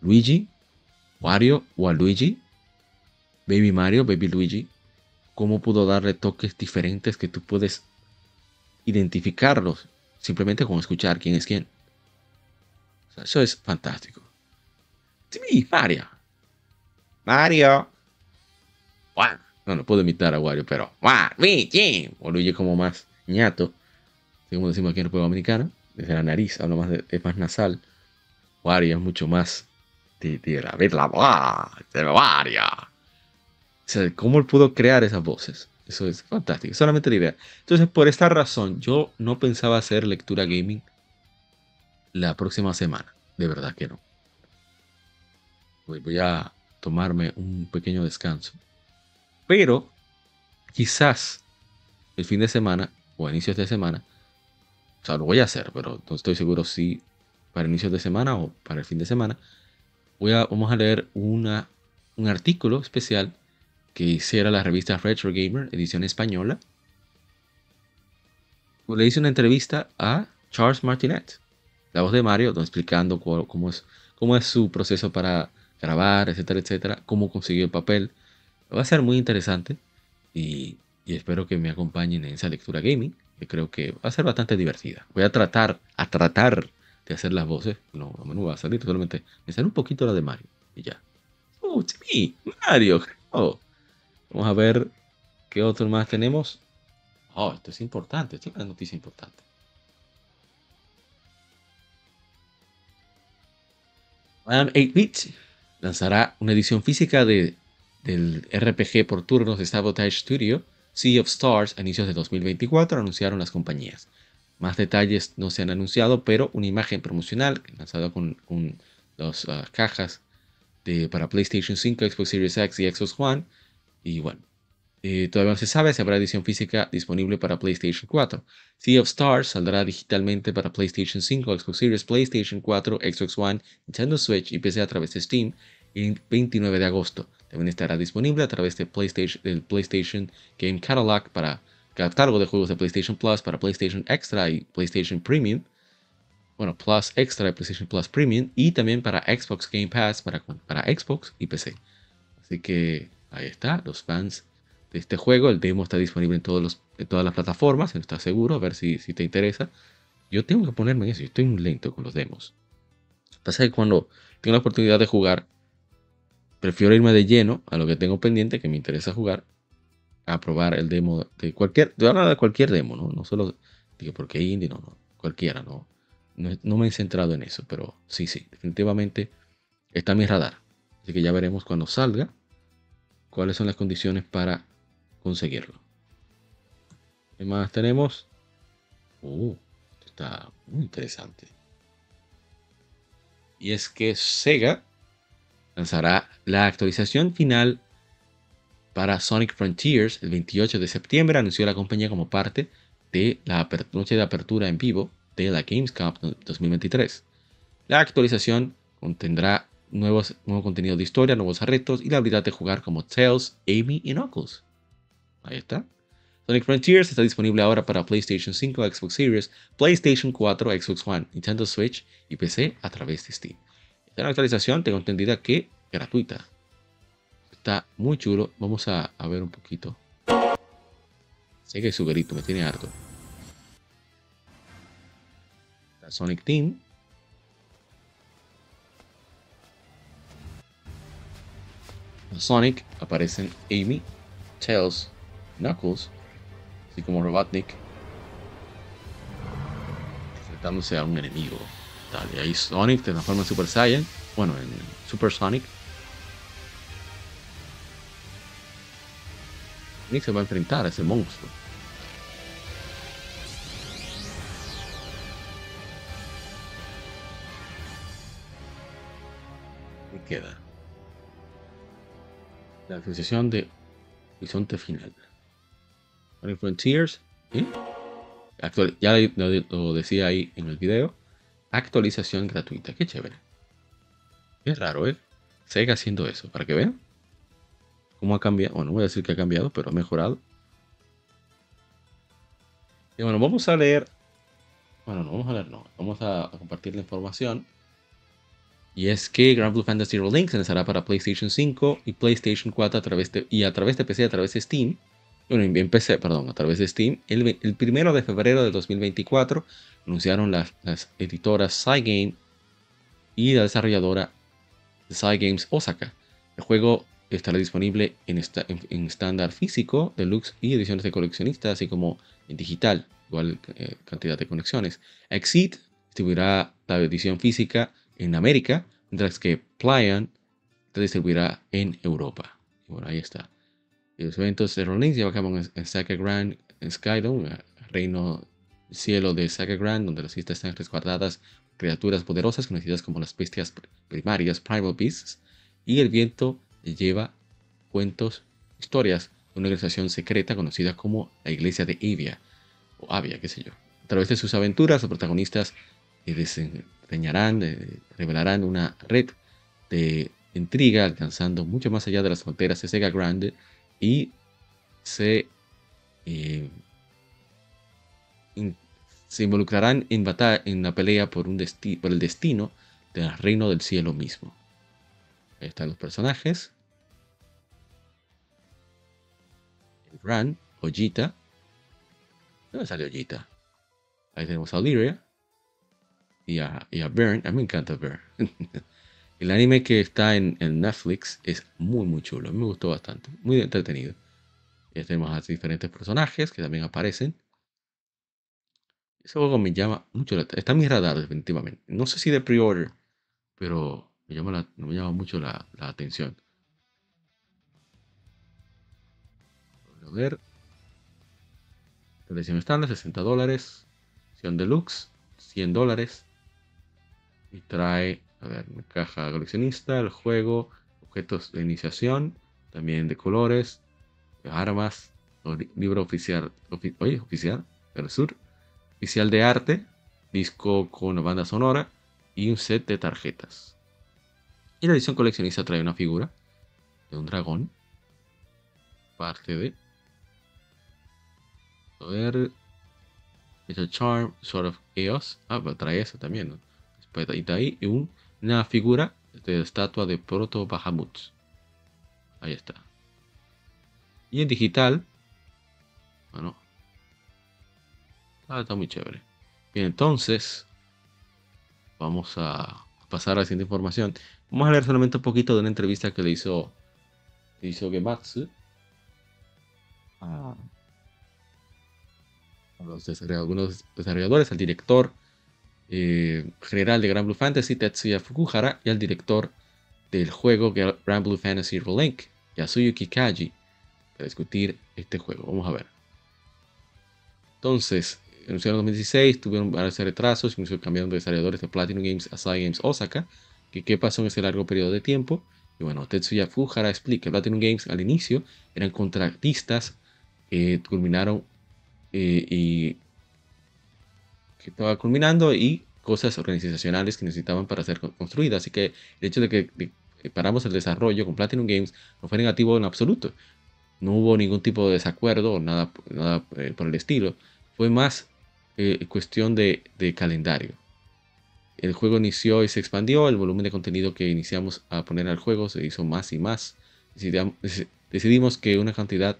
Luigi, Wario, Luigi, Baby Mario, Baby Luigi. ¿Cómo pudo darle toques diferentes que tú puedes identificarlos simplemente con escuchar quién es quién? eso es fantástico. Sí, Mario. Mario. No, no puedo imitar a Wario, pero. Luigi. O Luigi como más ñato. Como decimos aquí en República Dominicana. Desde la nariz, hablo más de, es más nasal. Wario es mucho más de, de la ver la voz de Wario. O sea, cómo él pudo crear esas voces. Eso es fantástico. Solamente la idea. Entonces, por esta razón, yo no pensaba hacer lectura gaming la próxima semana. De verdad que no. Voy a tomarme un pequeño descanso. Pero quizás el fin de semana o inicios de semana, o sea, lo voy a hacer, pero no estoy seguro si para inicios de semana o para el fin de semana, voy a, vamos a leer una, un artículo especial que hiciera la revista Retro Gamer, edición española. Le hice una entrevista a Charles Martinet, la voz de Mario, explicando cómo, es, cómo es su proceso para grabar, etcétera, etcétera, cómo consiguió el papel. Va a ser muy interesante y, espero que me acompañen en esa lectura gaming, que creo que va a ser bastante divertida. Voy a tratar, a tratar de hacer las voces. No, no va a salir, solamente me sale un poquito la de Mario y ya. ¡Oh, sí! ¡Mario! Oh. Vamos a ver qué otro más tenemos. Oh, esto es importante, esto es una noticia importante. Madame 8-Bit lanzará una edición física de, del RPG por turnos de Sabotage Studio, Sea of Stars, a inicios de 2024, anunciaron las compañías. Más detalles no se han anunciado, pero una imagen promocional lanzada con, con las ah, cajas de, para PlayStation 5, Xbox Series X y Xbox One. Y bueno, eh, todavía no se sabe si habrá edición física disponible para PlayStation 4. Sea of Stars saldrá digitalmente para PlayStation 5, Xbox Series, PlayStation 4, Xbox One, Nintendo Switch y PC a través de Steam el 29 de agosto. También estará disponible a través PlayStation, del PlayStation Game Catalog para catálogo de juegos de PlayStation Plus para PlayStation Extra y PlayStation Premium. Bueno, Plus Extra y PlayStation Plus Premium. Y también para Xbox Game Pass para, para Xbox y PC. Así que ahí está, los fans de este juego. El demo está disponible en, todos los, en todas las plataformas, no está seguro, a ver si, si te interesa. Yo tengo que ponerme en eso, yo estoy muy lento con los demos. Pasa que cuando tengo la oportunidad de jugar, prefiero irme de lleno a lo que tengo pendiente, que me interesa jugar, a probar el demo de cualquier, de de cualquier demo, ¿no? No solo, digo, porque indie, no, no, cualquiera, no, no, me he centrado en eso, pero sí, sí, definitivamente está en mi radar. Así que ya veremos cuando salga cuáles son las condiciones para conseguirlo. ¿Qué más tenemos? Uh, está muy interesante. Y es que Sega lanzará la actualización final para Sonic Frontiers el 28 de septiembre. Anunció la compañía como parte de la noche de apertura en vivo de la Gamescom 2023. La actualización contendrá nuevos, nuevo contenido de historia, nuevos retos y la habilidad de jugar como Tails, Amy y Knuckles. Ahí está. Sonic Frontiers está disponible ahora para PlayStation 5, Xbox Series, PlayStation 4, Xbox One, Nintendo Switch y PC a través de Steam. Esta actualización tengo entendida que gratuita. Está muy chulo. Vamos a, ver un poquito. Sé que su grito me tiene harto. La Sonic Team. Sonic aparecen Amy, Tails, Knuckles, así como Robotnik, enfrentándose a un enemigo. Dale, ahí Sonic se transforma en Super Saiyan, bueno, en Super Sonic. Sonic se va a enfrentar a ese monstruo. ¿Qué queda? la actualización de Horizonte Final. Frontiers. ya lo decía ahí en el video. Actualización gratuita. Qué chévere. Qué raro, ¿eh? Sega haciendo eso. Para que vean cómo ha cambiado. Bueno, no voy a decir que ha cambiado, pero ha mejorado. Y bueno, vamos a leer. Bueno, no vamos a leer, no. Vamos a, compartir la información. Y es que Grand Blue Fantasy Relink se lanzará para PlayStation 5 y PlayStation 4 a través de, y a través de PC a través de Steam. Bueno, en PC, perdón, a través de Steam. El, primero de febrero de 2024 anunciaron las, las editoras Cygame y la desarrolladora Cygames Osaka. El juego estará disponible en, estándar físico, deluxe y ediciones de coleccionista, así como en digital, igual eh, cantidad de conexiones. Exit distribuirá la edición física en América, mientras que Plyan se distribuirá en Europa. Y bueno, ahí está. los eventos de Rollins llevan en Saga Grand en Skydome, reino cielo de Saga Grand, donde las islas están resguardadas criaturas poderosas conocidas como las bestias primarias, Primal Beasts, y el viento lleva cuentos, historias de una organización secreta conocida como la Iglesia de Avia, o Avia, qué sé yo. A través de sus aventuras, los protagonistas desentrañarán, revelarán una red de intriga alcanzando mucho más allá de las fronteras de Sega Grande y se, eh, involucrarán en, en la pelea por, un por el destino del reino del cielo mismo. Ahí están los personajes. Ran, Ojita. ¿Dónde sale Ojita? Ahí tenemos a Lyria. Y a, y a Burn. A mí me encanta Burn. El anime que está en, Netflix es muy, muy chulo. A mí me gustó bastante. Muy entretenido. Y tenemos a diferentes personajes que también aparecen. Ese juego me llama mucho la atención. Está en mi radar, definitivamente. No sé si de pre-order, pero me llama, me llama mucho la, la atención. A ver. edición estándar, 60 dólares. Edición deluxe, 100 dólares. Y trae, a ver, una caja coleccionista, el juego, objetos de iniciación, también de colores, armas, libro oficial, oye, oficial, del sur, oficial de arte, disco con banda sonora y un set de tarjetas. Y la edición coleccionista trae una figura de un dragón, parte de a ver. Es a Charm, Sort of Chaos. Ah, pero trae eso también, ¿no? Y ahí un, una figura de estatua de Proto Bahamut. Ahí está. Y en digital. Bueno. Ah, está muy chévere. Bien, entonces. Vamos a pasar a la siguiente información. Vamos a leer solamente un poquito de una entrevista que le hizo. Le hizo Gematsu. Ah algunos desarrolladores, al director eh, general de Grand Blue Fantasy, Tetsuya Fukuhara, y al director del juego Grand Blue Fantasy Relink, Yasuyuki Kaji, para discutir este juego. Vamos a ver. Entonces, en 2016, tuvieron varios retrasos, incluso cambiaron de desarrolladores de Platinum Games a Games Osaka. Que qué pasó en ese largo periodo de tiempo. Y bueno, Tetsuya Fukuhara explica Platinum Games al inicio eran contratistas que culminaron eh, y que estaba culminando y cosas organizacionales que necesitaban para ser construidas. Así que el hecho de que paramos el desarrollo con Platinum Games no fue negativo en absoluto. No hubo ningún tipo de desacuerdo o nada, nada eh, por el estilo. Fue más eh, cuestión de, calendario. El juego inició y se expandió. El volumen de contenido que iniciamos a poner al juego se hizo más y más. Decidimos que una cantidad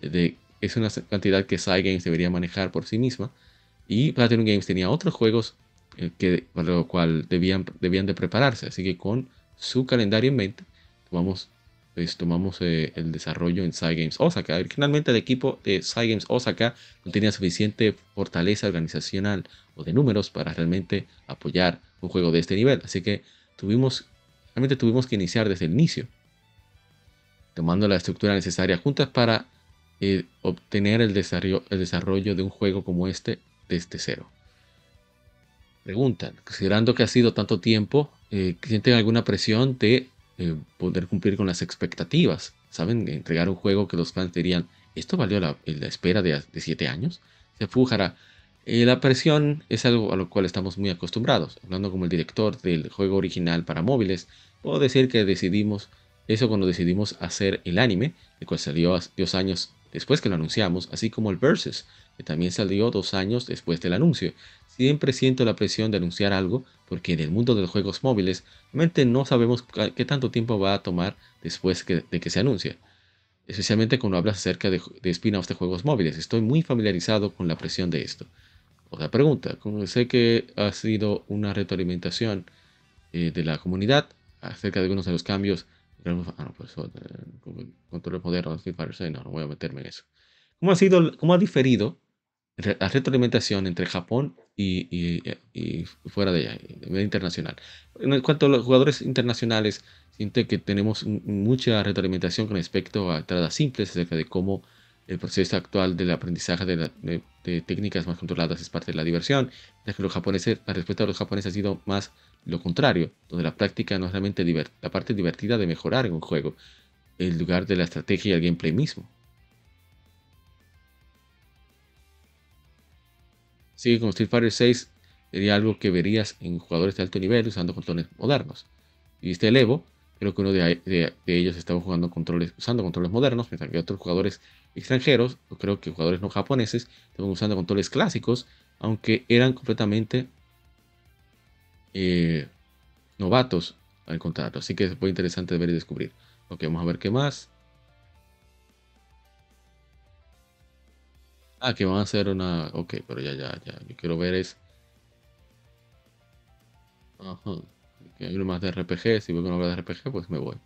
de es una cantidad que Cygames debería manejar por sí misma. Y Platinum Games tenía otros juegos eh, que, para lo cual debían, de prepararse. Así que con su calendario en mente, tomamos, pues, eh, el desarrollo en Cygames Osaka. Originalmente el equipo de Cygames Osaka no tenía suficiente fortaleza organizacional de números para realmente apoyar un juego de este nivel. Así que tuvimos, realmente tuvimos que iniciar desde el inicio, tomando la estructura necesaria juntas para eh, obtener el desarrollo, el desarrollo de un juego como este desde cero. Preguntan, considerando que ha sido tanto tiempo, eh, ¿sienten alguna presión de eh, poder cumplir con las expectativas ¿Saben? Entregar un juego que los fans dirían, ¿esto valió la, espera de, de siete años? Se fujará. Eh, la presión es algo a lo cual estamos muy acostumbrados. Hablando como el director del juego original para móviles, puedo decir que decidimos eso cuando decidimos hacer el anime, el cual salió dos años después que lo anunciamos, así como el Versus, que también salió dos años después del anuncio. Siempre siento la presión de anunciar algo, porque en el mundo de los juegos móviles, realmente no sabemos qué tanto tiempo va a tomar después de que se anuncie. Especialmente cuando hablas acerca de, de spin-offs de juegos móviles. Estoy muy familiarizado con la presión de esto. Otra pregunta, sé que ha sido una retroalimentación eh, de la comunidad acerca de algunos de los cambios, ah, no, pues, eh, control moderno, no, no voy a meterme en eso. ¿Cómo ha sido, cómo ha diferido la retroalimentación entre Japón y, y, fuera de ella, internacional? En cuanto a los jugadores internacionales, siento que tenemos mucha retroalimentación con respecto a entradas simples acerca de cómo el proceso actual del aprendizaje de, técnicas más controladas es parte de la diversión, ya que los japoneses, la respuesta de los japoneses ha sido más lo contrario, donde la práctica no es realmente la parte divertida de mejorar en un juego, en lugar de la estrategia y el gameplay mismo. Sigue con Street Fighter 6 sería algo que verías en jugadores de alto nivel usando controles modernos. Y este el Evo, creo que uno de, ellos estaba jugando controles, usando controles modernos, mientras que otros jugadores extranjeros, o creo que jugadores no japoneses, estaban usando controles clásicos, aunque eran completamente eh, novatos al contrario. Así que fue interesante ver y descubrir. Ok, vamos a ver qué más. Ah, que van a hacer una. Ok, pero ya, ya, ya. Yo quiero ver es. Ajá. Hay uno más de RPG. Si veo que no de RPG, pues me voy.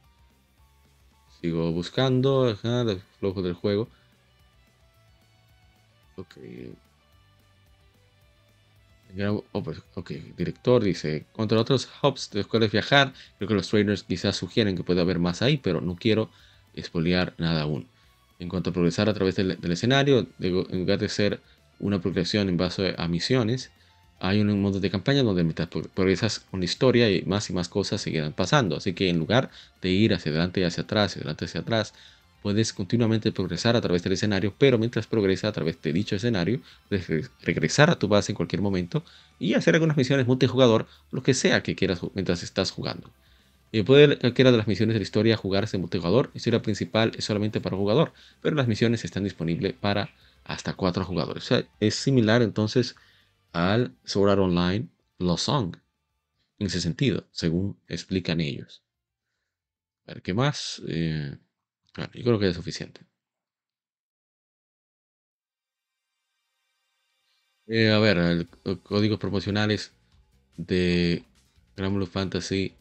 Sigo buscando. El flujo del juego. Ok. Oh, pues, ok, director dice, contra otros hubs de los cuales viajar, creo que los trainers quizás sugieren que puede haber más ahí, pero no quiero espolear nada aún. En cuanto a progresar a través del, escenario, en lugar de ser una progresión en base a misiones, hay un modo de campaña donde mientras progresas la historia y más y más cosas seguirán pasando. Así que en lugar de ir hacia adelante y hacia atrás, hacia adelante y hacia atrás, puedes continuamente progresar a través del escenario, pero mientras progresas a través de dicho escenario, puedes regresar a tu base en cualquier momento y hacer algunas misiones multijugador, lo que sea que quieras mientras estás jugando. Y puede cualquiera de las misiones de la historia jugarse en multijugador. La historia principal es solamente para jugador, pero las misiones están disponibles para hasta cuatro jugadores. O sea, es similar entonces al Sword Art Online Lost Song en ese sentido, según explican ellos. A ver, ¿qué más? Eh, yo creo que es suficiente. Eh, a ver, códigos promocionales de Granblue Fantasy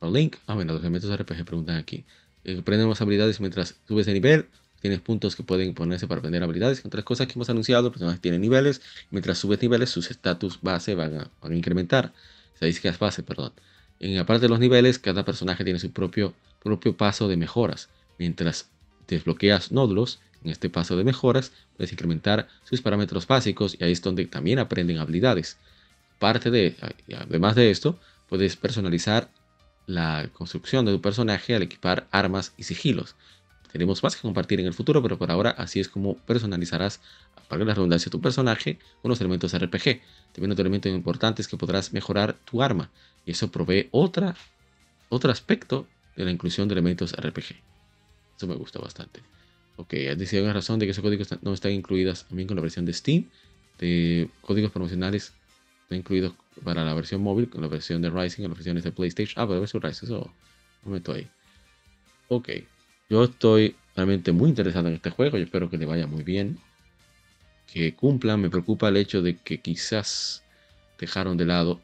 o Link. Ah, bueno, los elementos de RPG preguntan aquí. Eh, más habilidades mientras subes de nivel. Tienes puntos que pueden ponerse para aprender habilidades. Otras cosas que hemos anunciado, personajes tienen niveles. Mientras subes niveles, sus estatus base van a, van a incrementar. Estadísticas base, perdón. En aparte de los niveles, cada personaje tiene su propio, propio paso de mejoras. Mientras desbloqueas nódulos, en este paso de mejoras, puedes incrementar sus parámetros básicos y ahí es donde también aprenden habilidades. Parte de, además de esto, puedes personalizar la construcción de tu personaje al equipar armas y sigilos. Tenemos más que compartir en el futuro, pero por ahora así es como personalizarás, para la redundancia, tu personaje con los elementos RPG. También otro elemento importante es que podrás mejorar tu arma y eso provee otra, otro aspecto de la inclusión de elementos RPG. Eso me gusta bastante. Ok, has decidido una razón de que esos códigos no están incluidos también con la versión de Steam. De códigos promocionales están incluidos para la versión móvil, con la versión de Rising, con las versiones de PlayStation. Ah, pero versión Rising, eso no meto ahí. Ok, yo estoy realmente muy interesado en este juego. Yo espero que le vaya muy bien. Que cumplan. Me preocupa el hecho de que quizás dejaron de lado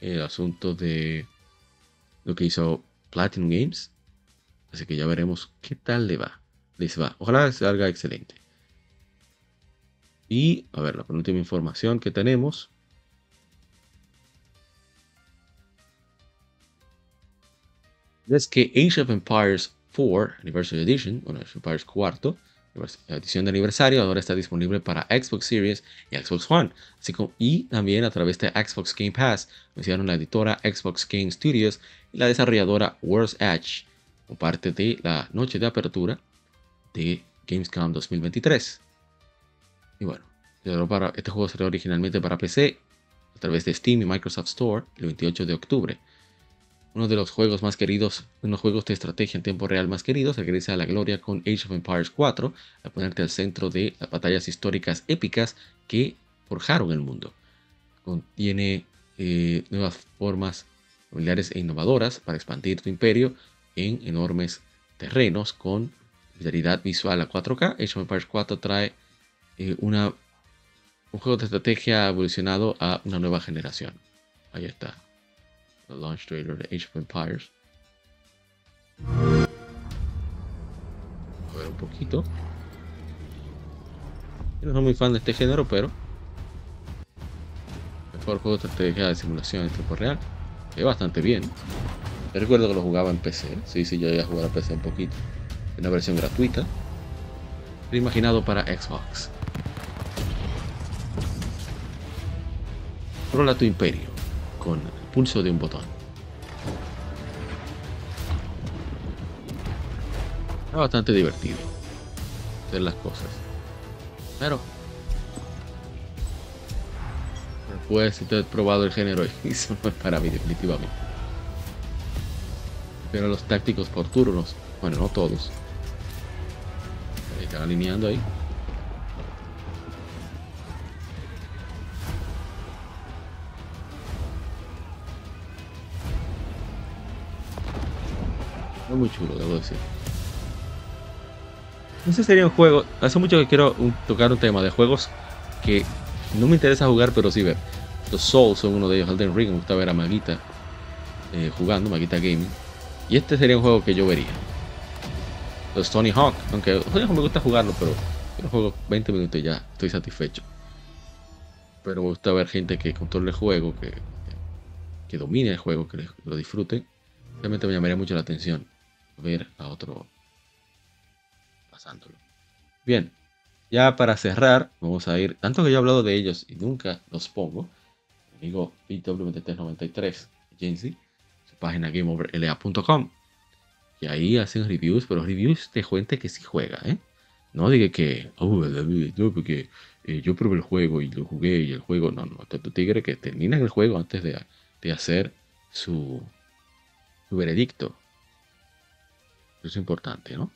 el asunto de lo que hizo Platinum Games Así que ya veremos qué tal le va. Les va. Ojalá salga excelente. Y, a ver, la penúltima información que tenemos. Es que Age of Empires 4 Anniversary Edition, bueno, Age Empires 4, edición de aniversario, ahora está disponible para Xbox Series y Xbox One. Así como, y también a través de Xbox Game Pass, mencionaron la editora Xbox Game Studios y la desarrolladora World's Edge como parte de la noche de apertura de Gamescom 2023. Y bueno, este juego salió originalmente para PC a través de Steam y Microsoft Store el 28 de octubre. Uno de los juegos más queridos, unos juegos de estrategia en tiempo real más queridos, regresa a la gloria con Age of Empires 4, a ponerte al centro de las batallas históricas épicas que forjaron el mundo. Contiene eh, nuevas formas familiares e innovadoras para expandir tu imperio en enormes terrenos con fidelidad visual a 4K. Age of Empires 4 trae eh, un juego de estrategia evolucionado a una nueva generación. Ahí está. El launch trailer de Age of Empires. A ver un poquito. Yo no soy muy fan de este género, pero mejor juego de estrategia de simulación en tiempo real. Es bastante bien. Recuerdo que lo jugaba en PC. Sí, sí, yo iba a jugar a PC un poquito. Una versión gratuita. imaginado para Xbox. Controla tu imperio con pulso de un botón. Es bastante divertido hacer las cosas. Pero si te has probado el género eso no es para mí definitivamente. Pero los tácticos por turnos, bueno, no todos. Están alineando ahí. Muy chulo, debo decir. Ese sería un juego. Hace mucho que quiero tocar un tema de juegos que no me interesa jugar, pero sí ver. Los Souls son uno de ellos. Elden Ring, me gusta ver a Maguita eh, jugando, Maguita Gaming. Y este sería un juego que yo vería. Los Tony Hawk, aunque no me gusta jugarlo, pero juego 20 minutos y ya estoy satisfecho. Pero me gusta ver gente que controle el juego, que, que domine el juego, que lo disfrute. Realmente me llamaría mucho la atención ver a otro pasándolo. Bien, ya para cerrar, vamos a ir, tanto que yo he hablado de ellos y nunca los pongo, amigo BWT93, Jensi, su página gameoverla.com. Y ahí hacen reviews, pero reviews de gente que sí juega, ¿eh? No diga que, oh, porque eh, yo probé el juego y lo jugué y el juego, no, no, tu tigre que termina el juego antes de, de hacer su veredicto. Es importante, ¿no?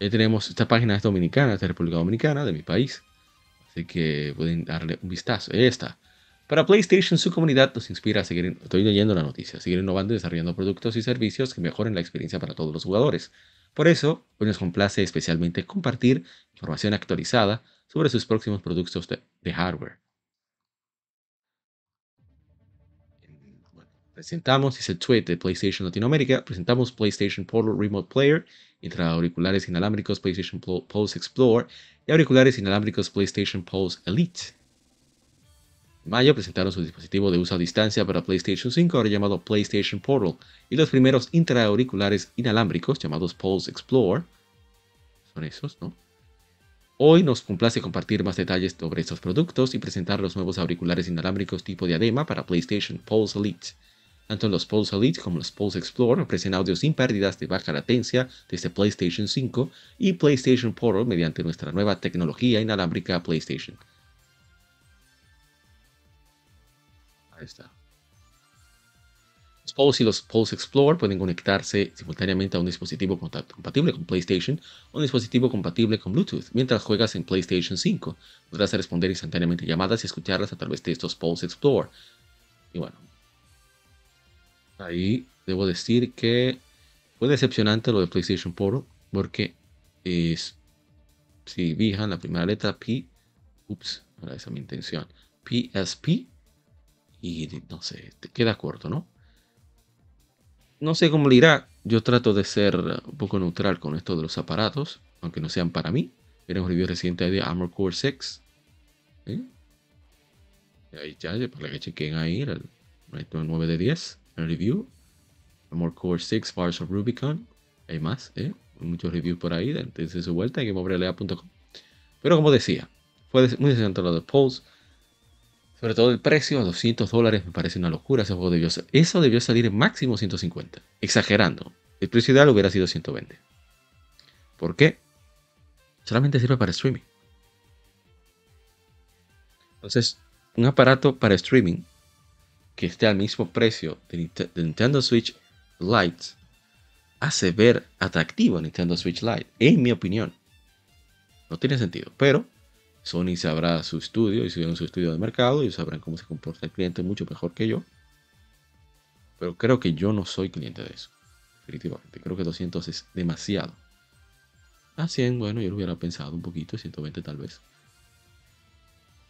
Ya tenemos, esta página es dominicana, es de República Dominicana, de mi país. Así que pueden darle un vistazo. Esta. Para PlayStation, su comunidad nos inspira a seguir, estoy leyendo la noticia, seguir innovando y desarrollando productos y servicios que mejoren la experiencia para todos los jugadores. Por eso, hoy nos complace especialmente compartir información actualizada sobre sus próximos productos de hardware. Presentamos, dice el tweet de PlayStation Latinoamérica, presentamos PlayStation Portal Remote Player, auriculares inalámbricos PlayStation Pulse Explore y auriculares inalámbricos PlayStation Pulse Elite. En mayo presentaron su dispositivo de uso a distancia para PlayStation 5, ahora llamado PlayStation Portal, y los primeros intraauriculares inalámbricos llamados Pulse Explore. Son esos, ¿no? Hoy nos complace compartir más detalles sobre estos productos y presentar los nuevos auriculares inalámbricos tipo diadema para PlayStation Pulse Elite. Tanto los Pulse Elite como los Pulse Explorer ofrecen audio sin pérdidas de baja latencia desde PlayStation 5 y PlayStation Portal mediante nuestra nueva tecnología inalámbrica PlayStation. Ahí está. Los Pulse y los Pulse Explorer pueden conectarse simultáneamente a un dispositivo compatible con PlayStation o un dispositivo compatible con Bluetooth. Mientras juegas en PlayStation 5, podrás responder instantáneamente llamadas y escucharlas a través de estos Pulse Explorer. Y bueno, Ahí debo decir que fue decepcionante lo de PlayStation Portal porque es, si fijan la primera letra P, ups, esa es mi intención, PSP y no sé, te queda corto, ¿no? No sé cómo le irá, yo trato de ser un poco neutral con esto de los aparatos, aunque no sean para mí. Era un review reciente de Armor Core 6. ¿eh? Ahí ya, para que chequen ahí, el 9 de 10 el review. More Core 6 Bars of Rubicon. Hay más, ¿eh? Muchos reviews por ahí. Dense su vuelta en gameoverlea.com. Pero como decía, fue muy decepcionante lo de. Sobre todo el precio, a 200 dólares, me parece una locura. Ese juego debió, eso debió salir en máximo 150. Exagerando. El precio ideal hubiera sido 120. ¿Por qué? Solamente sirve para streaming. Entonces, un aparato para streaming que esté al mismo precio de, Nintendo Switch Lite hace ver atractivo a Nintendo Switch Lite, en mi opinión. No tiene sentido, pero Sony sabrá su estudio, y hicieron su estudio de mercado y sabrán cómo se comporta el cliente mucho mejor que yo. Pero creo que yo no soy cliente de eso. Definitivamente. Creo que 200 es demasiado. A 100, bueno, yo lo hubiera pensado un poquito, 120 tal vez.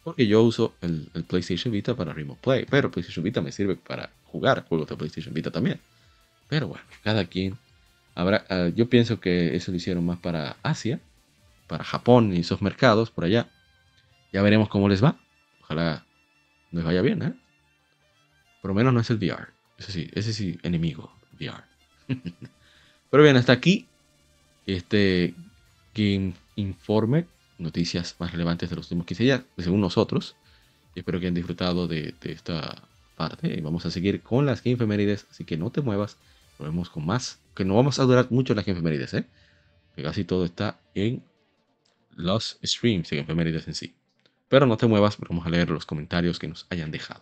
Porque yo uso el, PlayStation Vita para Remote Play, pero PlayStation Vita me sirve para jugar juegos de PlayStation Vita también. Pero bueno, cada quien. Ah, yo pienso que eso lo hicieron más para Asia, para Japón y esos mercados por allá. Ya veremos cómo les va. Ojalá les vaya bien, ¿eh? Por lo menos no es el VR. Ese sí, ese sí, enemigo, VR. Pero bien, hasta aquí este Game Informe noticias más relevantes de los últimos 15 días, según nosotros. espero que hayan disfrutado de, esta parte. Y vamos a seguir con las Game así que no te muevas. Nos vemos con más. Que no vamos a durar mucho las Game ¿eh? Que casi todo está en los streams de Game en sí. Pero no te muevas vamos a leer los comentarios que nos hayan dejado.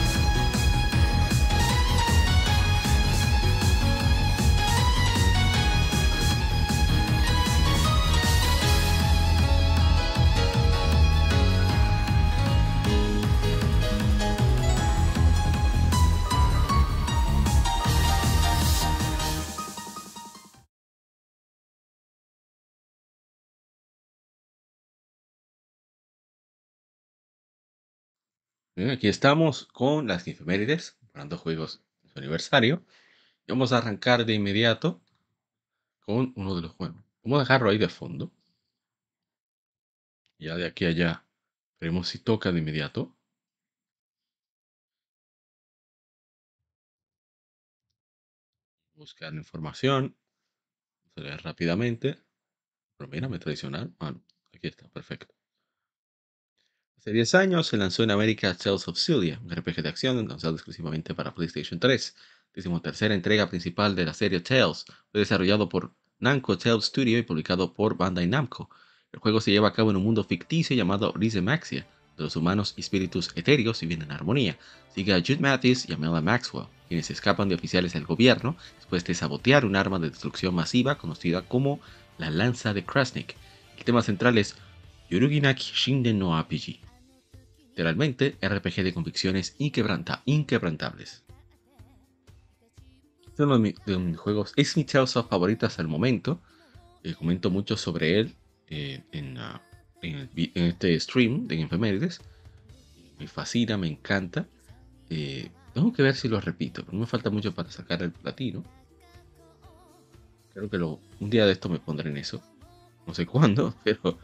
Aquí estamos con las efemérides, comprando juegos de su aniversario. Vamos a arrancar de inmediato con uno de los juegos. Vamos a dejarlo ahí de fondo. Ya de aquí a allá, veremos si toca de inmediato. Buscar información. Vamos a rápidamente. Pero mírame tradicional. Ah, no, aquí está, perfecto. Hace 10 años se lanzó en América Tales of Celia, un RPG de acción lanzado exclusivamente para PlayStation 3. tercera entrega principal de la serie Tales, fue desarrollado por Namco Tales Studio y publicado por Bandai Namco. El juego se lleva a cabo en un mundo ficticio llamado Maxia, donde los humanos y espíritus etéreos viven en armonía. Sigue a Jude Matthews y Amela Maxwell, quienes escapan de oficiales del gobierno después de sabotear un arma de destrucción masiva conocida como la Lanza de Krasnik. El tema central es Yoruginaki Shinden no RPG literalmente RPG de convicciones inquebrantables. Es uno de, mis, juegos, es mi Tales of favorito hasta el momento. Eh, comento mucho sobre él eh, en, este stream de Infemérides. Me fascina, me encanta. Eh, tengo que ver si lo repito, pero no me falta mucho para sacar el platino. Creo que un día de esto me pondré en eso. No sé cuándo, pero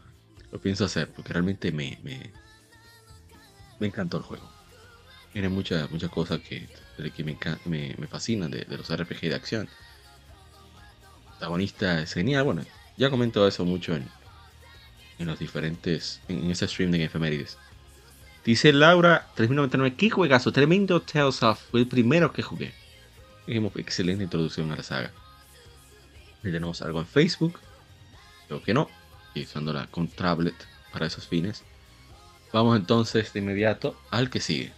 lo pienso hacer porque realmente me, me encantó el juego. Tiene muchas muchas cosas que, que me, me, fascinan de, los RPG de acción. El protagonista es genial. Bueno, ya comento eso mucho en, en los diferentes. en, ese stream de efemérides. Dice Laura 3099, qué juegazo, tremendo Tales of, fue el primero que jugué. Dijimos, excelente introducción a la saga. Tenemos algo en Facebook, creo que no, y usándola con tablet para esos fines. Vamos entonces de inmediato al que sigue.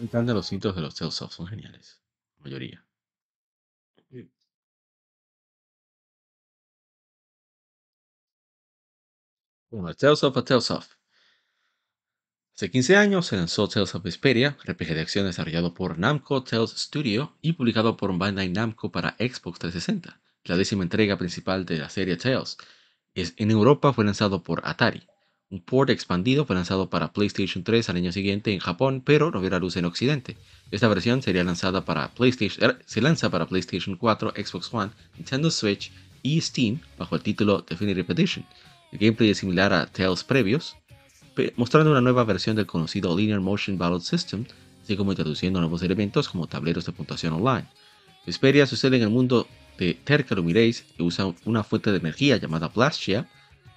Encantan los cintos de los Tales son geniales. La mayoría. Bueno, Tales of a Tales of. Hace 15 años se lanzó Tales of Vesperia, RPG de acción desarrollado por Namco Tales Studio y publicado por Bandai Namco para Xbox 360, la décima entrega principal de la serie Tales. en Europa fue lanzado por Atari. Un port expandido fue lanzado para PlayStation 3 al año siguiente en Japón, pero no vio luz en Occidente. Esta versión sería lanzada para PlayStation, er, se lanza para PlayStation 4, Xbox One, Nintendo Switch y Steam bajo el título Definitive Edition. El gameplay es similar a Tales previos, mostrando una nueva versión del conocido Linear Motion Battle System, así como introduciendo nuevos elementos como tableros de puntuación online. Vesperia sucede en el mundo de Terca Lumireis, usa una fuente de energía llamada Blastia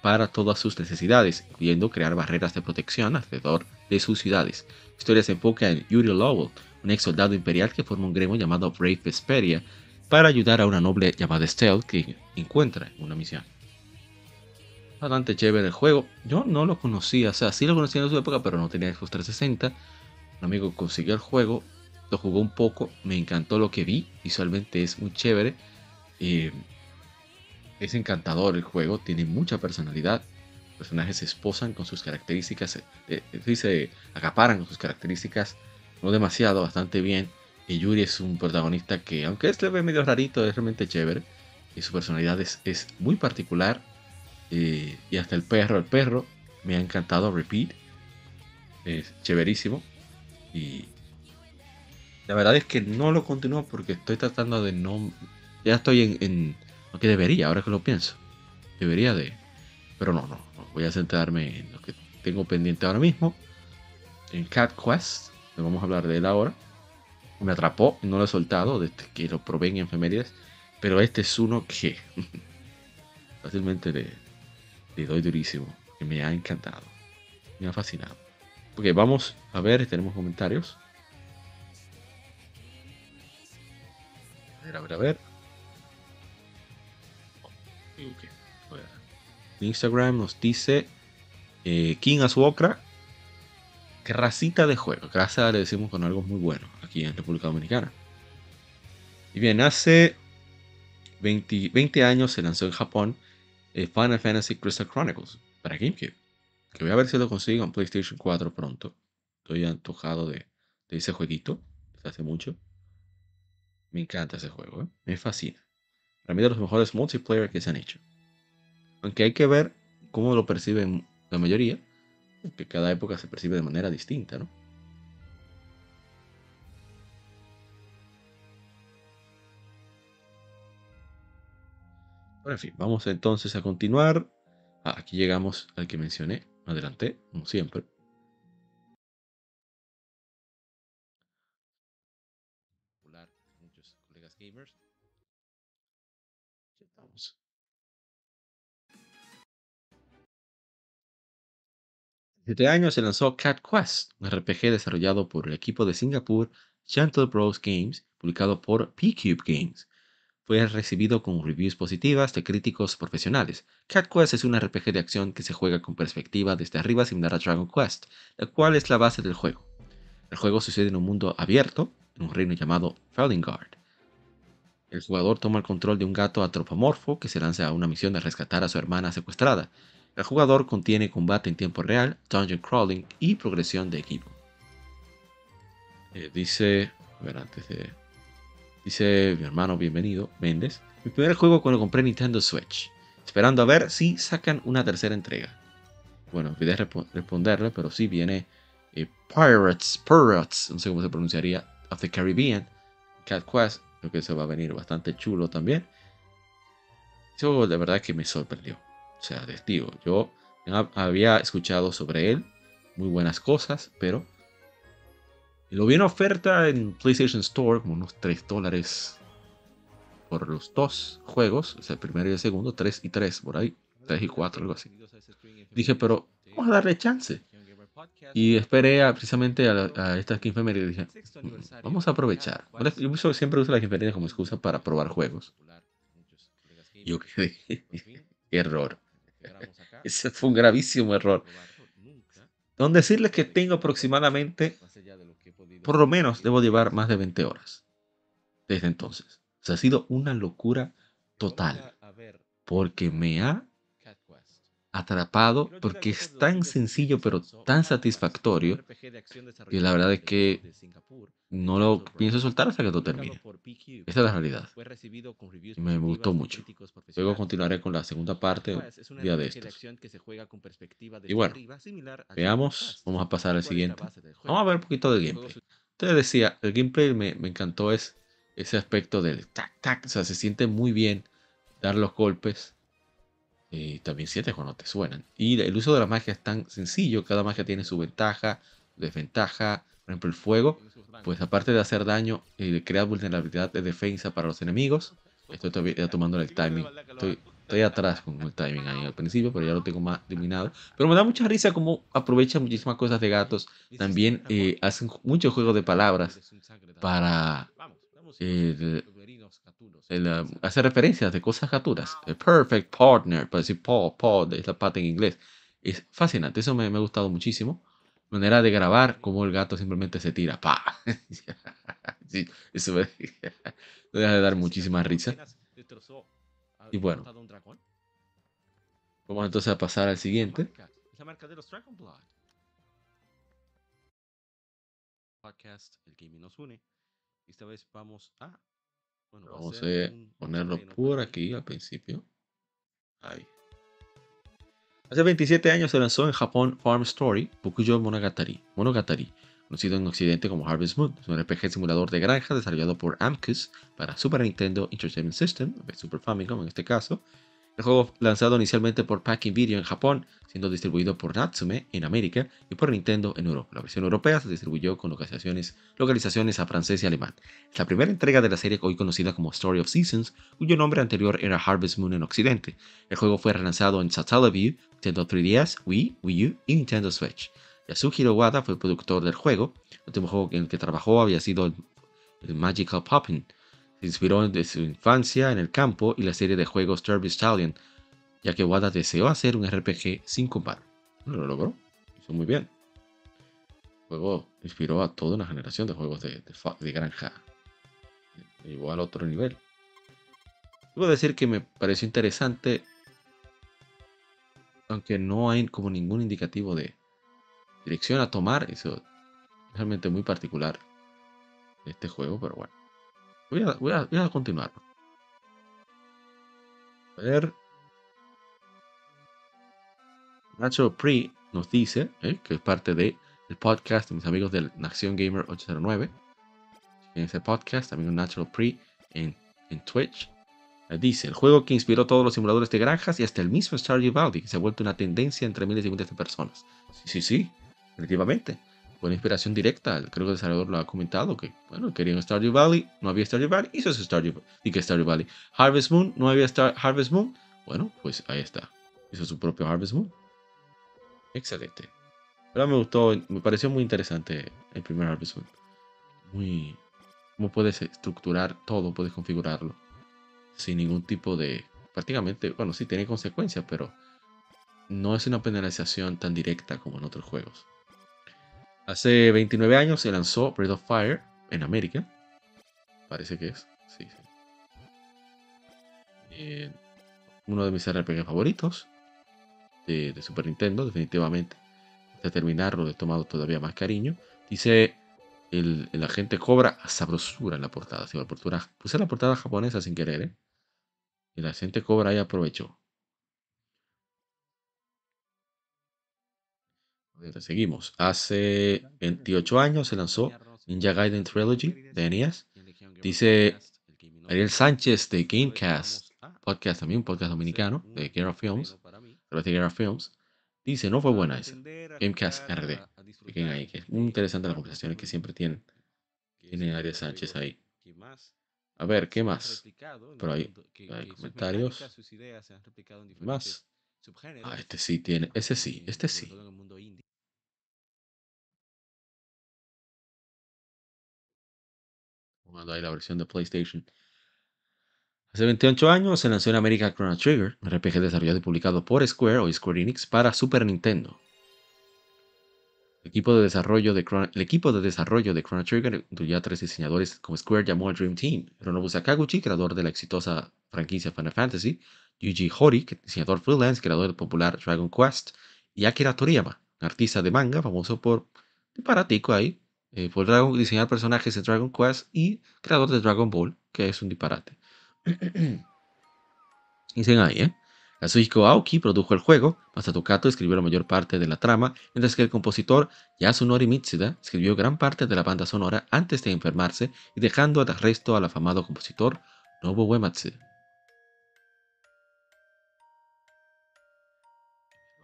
para todas sus necesidades, incluyendo crear barreras de protección alrededor de sus ciudades. La historia se enfoca en Yuri Lowell, un ex soldado imperial que forma un gremio llamado Brave Vesperia para ayudar a una noble llamada Estelle que encuentra en una misión bastante chévere el juego. Yo no lo conocía, o sea, sí lo conocía en su época, pero no tenía Xbox 360. Un amigo consiguió el juego, lo jugó un poco, me encantó lo que vi, visualmente es muy chévere. Eh, es encantador el juego, tiene mucha personalidad. Los personajes se esposan con sus características, eh, eh, se acaparan con sus características, no demasiado, bastante bien. Y Yuri es un protagonista que, aunque es ve medio rarito, es realmente chévere. Y su personalidad es, es muy particular y, hasta el perro, el perro me ha encantado, Repeat. Es chéverísimo. Y la verdad es que no lo continúo porque estoy tratando de no. Ya estoy en, lo que debería, ahora que lo pienso. Debería de. Pero no, no, Voy a centrarme en lo que tengo pendiente ahora mismo. En Cat Quest. vamos a hablar de él ahora. Me atrapó no lo he soltado desde que lo probé en enfermerías. Pero este es uno que fácilmente le, le doy durísimo. Que me ha encantado. Me ha fascinado. Ok, vamos a ver, tenemos comentarios. A ver, a ver, a ver. Instagram nos dice eh, King Azuokra. Qué racita de juego. Gracias le decimos con algo muy bueno aquí en República Dominicana. Y bien, hace 20, 20 años se lanzó en Japón eh, Final Fantasy Crystal Chronicles para GameCube. Que voy a ver si lo consigo en PlayStation 4 pronto. Estoy antojado de, ese jueguito desde hace mucho. Me encanta ese juego, ¿eh? me fascina. Para mí de los mejores multiplayer que se han hecho. Aunque hay que ver cómo lo perciben la mayoría, porque cada época se percibe de manera distinta, ¿no? Bueno, en fin, vamos entonces a continuar. Ah, aquí llegamos al que mencioné. Adelante, como siempre. Muchos colegas gamers. Vamos. Hace años se lanzó Cat Quest, un RPG desarrollado por el equipo de Singapur Gentle Bros Games, publicado por P-Cube Games fue recibido con reviews positivas de críticos profesionales. Cat Quest es un RPG de acción que se juega con perspectiva desde arriba similar a Dragon Quest, la cual es la base del juego. El juego sucede en un mundo abierto, en un reino llamado Felingard. El jugador toma el control de un gato antropomorfo que se lanza a una misión de rescatar a su hermana secuestrada. El jugador contiene combate en tiempo real, dungeon crawling y progresión de equipo. Eh, dice, a ver, antes de Dice mi hermano, bienvenido, Méndez. Mi primer juego cuando compré Nintendo Switch. Esperando a ver si sacan una tercera entrega. Bueno, olvidé responderle, pero sí viene eh, Pirates, Pirates, no sé cómo se pronunciaría, of the Caribbean, Cat Quest. Creo que eso va a venir bastante chulo también. Eso de verdad que me sorprendió. O sea, testigo, yo había escuchado sobre él muy buenas cosas, pero lo vi en oferta en PlayStation Store, como unos 3 dólares por los dos juegos, o sea, el primero y el segundo, 3 y 3, por ahí, 3 y 4, algo así. Dije, pero vamos a darle chance. Y esperé precisamente a, a estas y dije, vamos a aprovechar. Yo siempre uso las quinfemérides como excusa para probar juegos. Yo quedé, error. Ese fue un gravísimo error. Don decirles que tengo aproximadamente por lo menos debo llevar más de 20 horas desde entonces. O sea, ha sido una locura total. Porque me ha atrapado, porque es tan sencillo pero tan satisfactorio que la verdad es que no lo pienso soltar hasta que lo termine. Esa es la realidad. me gustó mucho. Luego continuaré con la segunda parte día de estos. Y bueno, veamos, vamos a pasar al siguiente. Vamos a ver un poquito de gameplay. Entonces decía, el gameplay me, me encantó es ese aspecto del tac tac, o sea, se siente muy bien dar los golpes. Y también sientes cuando te suenan. Y el uso de la magia es tan sencillo, cada magia tiene su ventaja, desventaja. Por ejemplo, el fuego, pues aparte de hacer daño y crear vulnerabilidad de defensa para los enemigos, estoy todavía tomando el timing. Estoy, estoy atrás con el timing ahí al principio, pero ya lo tengo más eliminado. Pero me da mucha risa cómo aprovecha muchísimas cosas de gatos. También eh, hacen mucho juego de palabras para eh, hacer referencias de cosas gaturas. El perfect partner, para decir paw, paw, es la pata en inglés. Es fascinante, eso me, me ha gustado muchísimo manera de grabar como el gato simplemente se tira. ¡Pa! sí, eso me, deja de dar muchísima risa. Y bueno, vamos entonces a pasar al siguiente. Podcast, el gaming nos une. Esta vez vamos a ponerlo por aquí al principio. Ahí. Hace 27 años se lanzó en Japón Farm Story Bokuyo Monogatari, Monogatari, conocido en Occidente como Harvest Moon. Es un RPG simulador de granja desarrollado por Amcus para Super Nintendo Entertainment System, Super Famicom en este caso, el juego lanzado inicialmente por Packing Video en Japón, siendo distribuido por Natsume en América y por Nintendo en Europa. La versión europea se distribuyó con localizaciones, localizaciones a francés y alemán. Es la primera entrega de la serie hoy conocida como Story of Seasons, cuyo nombre anterior era Harvest Moon en Occidente. El juego fue relanzado en Satellaview, Nintendo 3DS, Wii, Wii U y Nintendo Switch. Yasuhiro Wada fue el productor del juego. El último juego en el que trabajó había sido el Magical Poppin', se inspiró de su infancia en el campo y la serie de juegos Derby Stallion, ya que Wada deseó hacer un RPG sin compar. Lo logró, hizo muy bien. El juego inspiró a toda una generación de juegos de, granja. Me llevó al otro nivel. Debo decir que me pareció interesante, aunque no hay como ningún indicativo de dirección a tomar, eso es realmente muy particular este juego, pero bueno. Voy a, continuar. A ver. Nacho Pre nos dice eh, que es parte del podcast de mis amigos de Nación Gamer 809. En ese podcast, amigo Natural Pre en, en Twitch. Eh, dice, el juego que inspiró todos los simuladores de granjas y hasta el mismo Stardew Valley, que se ha vuelto una tendencia entre miles y miles de personas. Sí, sí, sí, definitivamente. Una inspiración directa. Creo que el desarrollador lo ha comentado, que, bueno, querían Stardew Valley, no había Stardew Valley, hizo ese Stardew, y que Stardew Valley. Harvest Moon, no había Star, Harvest Moon, bueno, pues ahí está. Hizo su propio Harvest Moon. Excelente. Pero me gustó, me pareció muy interesante el primer Harvest Moon. Muy... Cómo puedes estructurar todo, puedes configurarlo sin ningún tipo de, prácticamente, bueno, sí tiene consecuencias, pero no es una penalización tan directa como en otros juegos. Hace 29 años se lanzó Breath of Fire en América. Parece que es. Sí, sí. Eh, uno de mis RPG favoritos de, Super Nintendo, definitivamente. De terminarlo, he tomado todavía más cariño. Dice el, el agente Cobra sabrosura en la portada. Sí, la portada. Puse la portada japonesa sin querer, ¿eh? Y la gente Cobra ahí aprovechó. Seguimos. Hace 28 años se lanzó Ninja Gaiden Trilogy de NES. Dice Ariel Sánchez de Gamecast, podcast también, un podcast dominicano de Guerra Films, de Guerra Films. Dice, no fue buena esa. Gamecast RD. ahí, muy interesante las conversaciones que siempre tienen. Tiene Ariel Sánchez ahí. A ver, ¿qué más? Por ahí hay comentarios. Más. Ah, este sí tiene. Ese sí, este sí. Cuando hay la versión de PlayStation. Hace 28 años se lanzó en América Chrono Trigger, un RPG desarrollado y publicado por Square o Square Enix para Super Nintendo. El equipo de desarrollo de Chrono, el equipo de desarrollo de Chrono Trigger incluyó a tres diseñadores como Square llamó al Dream Team. Hironobu Sakaguchi, creador de la exitosa franquicia Final Fantasy, Yuji Hori, diseñador freelance, creador del popular Dragon Quest, y Akira Toriyama, artista de manga famoso por disparatico ahí, eh, por diseñar personajes de Dragon Quest y creador de Dragon Ball, que es un disparate. Dicen ahí, ¿eh? Kazuhiko Aoki produjo el juego, Masato Kato escribió la mayor parte de la trama, mientras que el compositor Yasunori Mitsuda escribió gran parte de la banda sonora antes de enfermarse y dejando al resto al afamado compositor Nobuo Uematsu.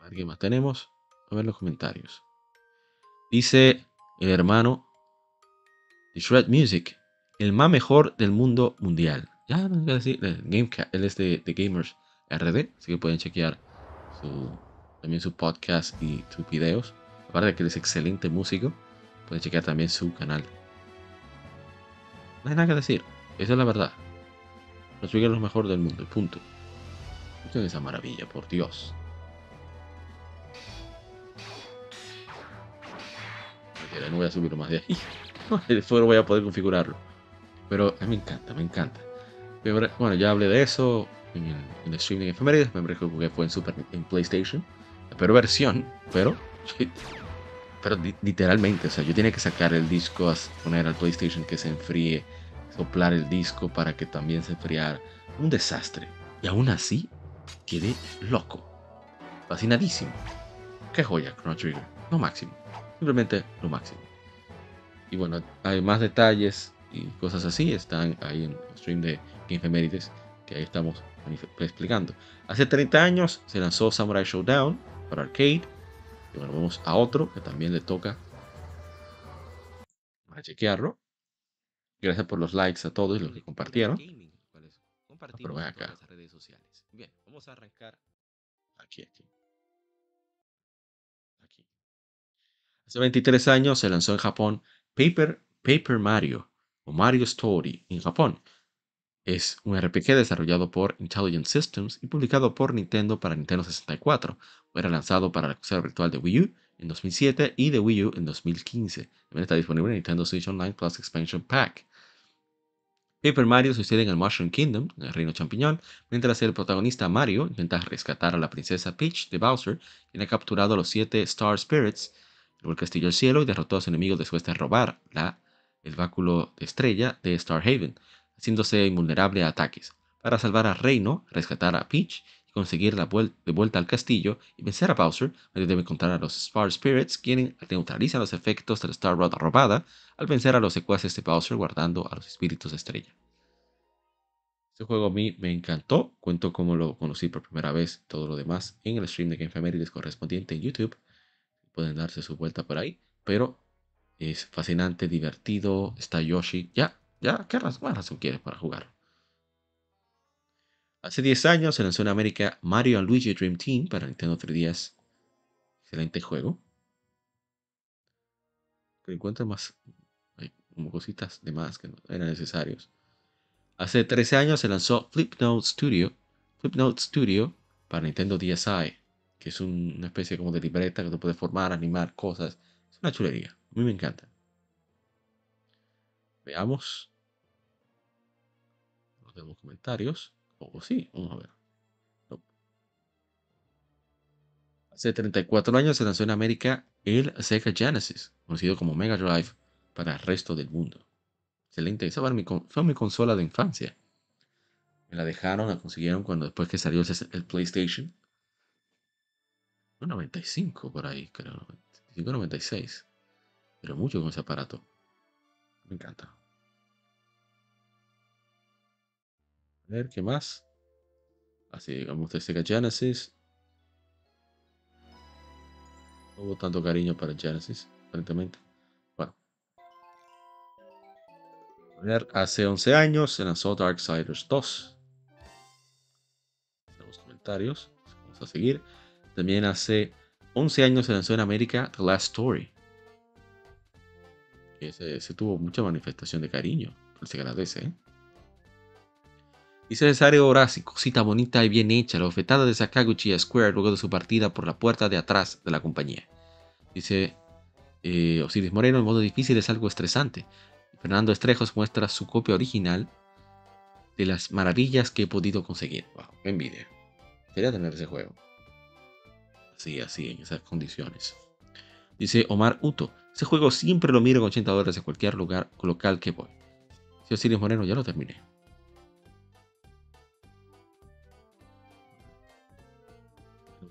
¿Alguien más tenemos? A ver los comentarios. Dice el hermano de Shred Music, el más mejor del mundo mundial. Ya no voy a decir, él es de Gamers RD, así que pueden chequear también su podcast y sus videos. Aparte de que él es excelente músico, pueden chequear también su canal. No hay nada que decir, esa es la verdad. Los es lo mejor del mundo, punto. Escuchen esa maravilla, por Dios. No voy a subirlo más de ahí. Después no voy a poder configurarlo. Pero me encanta, me encanta. Bueno, ya hablé de eso en el, en el streaming efemérides. Me acuerdo que fue en, Super, en PlayStation. La peor versión, pero. Pero literalmente, o sea, yo tenía que sacar el disco, poner al PlayStation que se enfríe, soplar el disco para que también se enfriara. Un desastre. Y aún así, quedé loco. Fascinadísimo. Qué joya, Chrono Trigger. Lo máximo. Simplemente lo máximo. Y bueno, hay más detalles y cosas así. Están ahí en el stream de Infemérides, que ahí estamos explicando. Hace 30 años se lanzó Samurai Showdown para arcade. Y bueno, vamos a otro que también le toca a chequearlo. Gracias por los likes a todos los que compartieron. Pero ven acá. Bien, vamos a arrancar aquí. Aquí. Hace 23 años se lanzó en Japón Paper, Paper Mario o Mario Story en Japón. Es un RPG desarrollado por Intelligent Systems y publicado por Nintendo para Nintendo 64. Fue lanzado para la consola virtual de Wii U en 2007 y de Wii U en 2015. También está disponible en Nintendo Switch Online Plus Expansion Pack. Paper Mario sucede en el Mushroom Kingdom, en el reino champiñón, mientras el protagonista Mario intenta rescatar a la princesa Peach de Bowser, quien ha capturado a los siete Star Spirits, el castillo del cielo y derrotó a sus enemigos después de robar la, el báculo de estrella de Star Haven haciéndose invulnerable a ataques. para salvar a Reino, rescatar a Peach y conseguir la de vuelta al castillo y vencer a Bowser, donde debe encontrar a los Spar Spirits, quienes neutralizan los efectos de la Star Rod robada al vencer a los secuaces de Bowser guardando a los espíritus de estrella. Este juego a mí me encantó, cuento cómo lo conocí por primera vez, todo lo demás en el stream de Game Family correspondiente en YouTube. Pueden darse su vuelta por ahí, pero es fascinante, divertido, está Yoshi. Ya, ya, ¿qué razón, quieres para jugar? Hace 10 años se lanzó en América Mario Luigi Dream Team para Nintendo 3DS. Excelente juego. Pero encuentro más como cositas de más que eran necesarios. Hace 13 años se lanzó Flipnote Studio, Flipnote Studio para Nintendo DSi, que es una especie como de libreta que tú puedes formar, animar cosas. Es una chulería. A mí me encanta. Veamos. No tenemos comentarios. O sí, vamos a ver. Hace 34 años se lanzó en América el Sega Genesis, conocido como Mega Drive para el resto del mundo. Excelente, esa fue mi, fue mi consola de infancia. Me la dejaron, la consiguieron cuando después que salió el, PlayStation. 95 por ahí, creo. 95, 96. Pero mucho con ese aparato. Me encanta. A ver, ¿qué más? Así, digamos, de Sega Genesis. No hubo tanto cariño para Genesis, aparentemente. Bueno. Ver, hace 11 años se lanzó Darksiders 2. Tenemos comentarios. Vamos a seguir. También hace 11 años se lanzó en América The Last Story. Que se, tuvo mucha manifestación de cariño. Se agradece, ¿eh? Dice Cesario Horacio, cosita bonita y bien hecha, la ofetada de Sakaguchi Square luego de su partida por la puerta de atrás de la compañía. Dice eh, Osiris Moreno, el modo difícil es algo estresante. Fernando Estrejos muestra su copia original de las maravillas que he podido conseguir. Wow, qué envidia. Quería tener ese juego. Así, así, en esas condiciones. Dice Omar Uto, ese juego siempre lo miro con 80 dólares en cualquier lugar local que voy. Dice Osiris Moreno, ya lo terminé.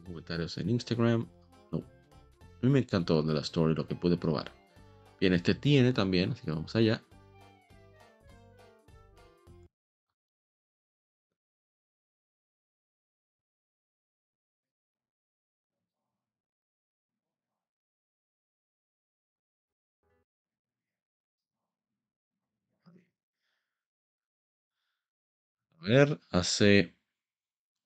comentarios en Instagram. No. A mí me encantó de la story lo que pude probar. Bien, este tiene también, así que vamos allá. Hace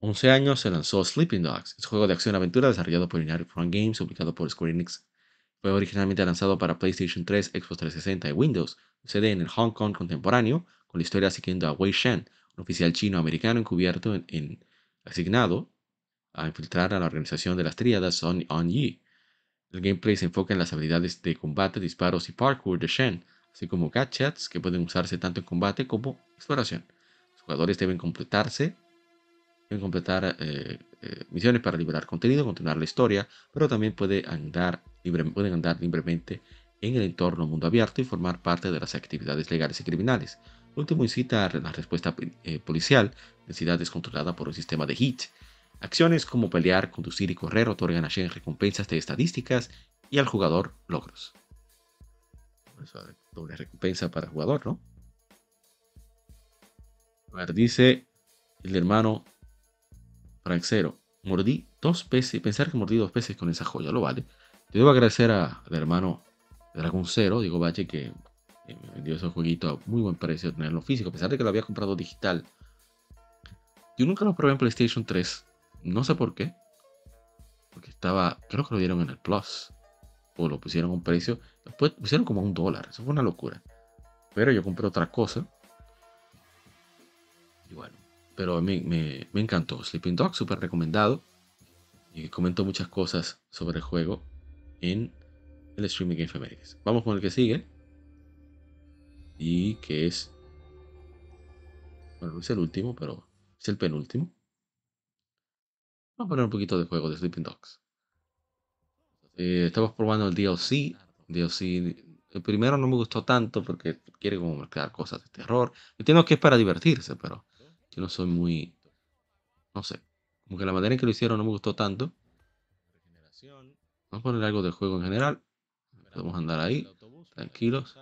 11 años se lanzó Sleeping Dogs, es un juego de acción-aventura desarrollado por United Front Games, publicado por Square Enix. Fue originalmente lanzado para PlayStation 3, Xbox 360 y Windows. Sucede en el Hong Kong contemporáneo, con la historia siguiendo a Wei Shen, un oficial chino-americano encubierto en, asignado a infiltrar a la organización de las tríadas On, On Yi. El gameplay se enfoca en las habilidades de combate, disparos y parkour de Shen, así como gadgets que pueden usarse tanto en combate como exploración. Jugadores deben completarse completar eh, eh, misiones para liberar contenido, continuar la historia, pero también pueden andar libremente en el entorno mundo abierto y formar parte de las actividades legales y criminales. último incita a la respuesta eh, policial, necesidad descontrolada por un sistema de HIT. Acciones como pelear, conducir y correr otorgan a Shen recompensas de estadísticas y al jugador logros. doble recompensa para el jugador, ¿no? Dice el hermano Franxero, mordí dos peces, pensar que mordí dos peces con esa joya, lo vale. Te debo agradecer al hermano Dragon Zero, digo Bache, que me vendió ese jueguito a muy buen precio, tenerlo físico, a pesar de que lo había comprado digital. Yo nunca lo probé en PlayStation 3, no sé por qué. Porque estaba, creo que lo dieron en el Plus. O lo pusieron a un precio. Después pusieron como a un dólar. Eso fue una locura. Pero yo compré otra cosa. Bueno, pero me, me, me encantó. Sleeping Dog, súper recomendado. Y comentó muchas cosas sobre el juego en el streaming Game Americas. Vamos con el que sigue. Y que es. Bueno, no es el último, pero es el penúltimo. Vamos a poner un poquito de juego de Sleeping Dogs. Eh, estamos probando el DLC. DLC. El primero no me gustó tanto porque quiere como mezclar cosas de terror. Entiendo que es para divertirse, pero yo no soy muy, no sé, como que la manera en que lo hicieron no me gustó tanto. Vamos a poner algo del juego en general. Podemos andar ahí, tranquilos.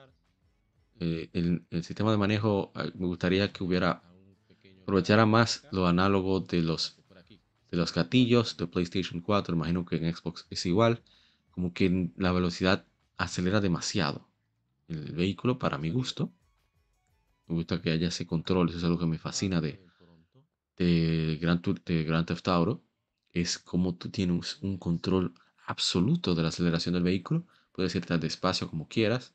Eh, el, el, sistema de manejo eh, me gustaría que hubiera aprovechara más lo análogo de los de los gatillos de PlayStation 4. Imagino que en Xbox es igual. Como que la velocidad acelera demasiado el vehículo para mi gusto. Me gusta que haya ese control. Eso es algo que me fascina de, de, Grand, de Grand Theft Auto. Es como tú tienes un control absoluto de la aceleración del vehículo. Puedes ir tan despacio como quieras.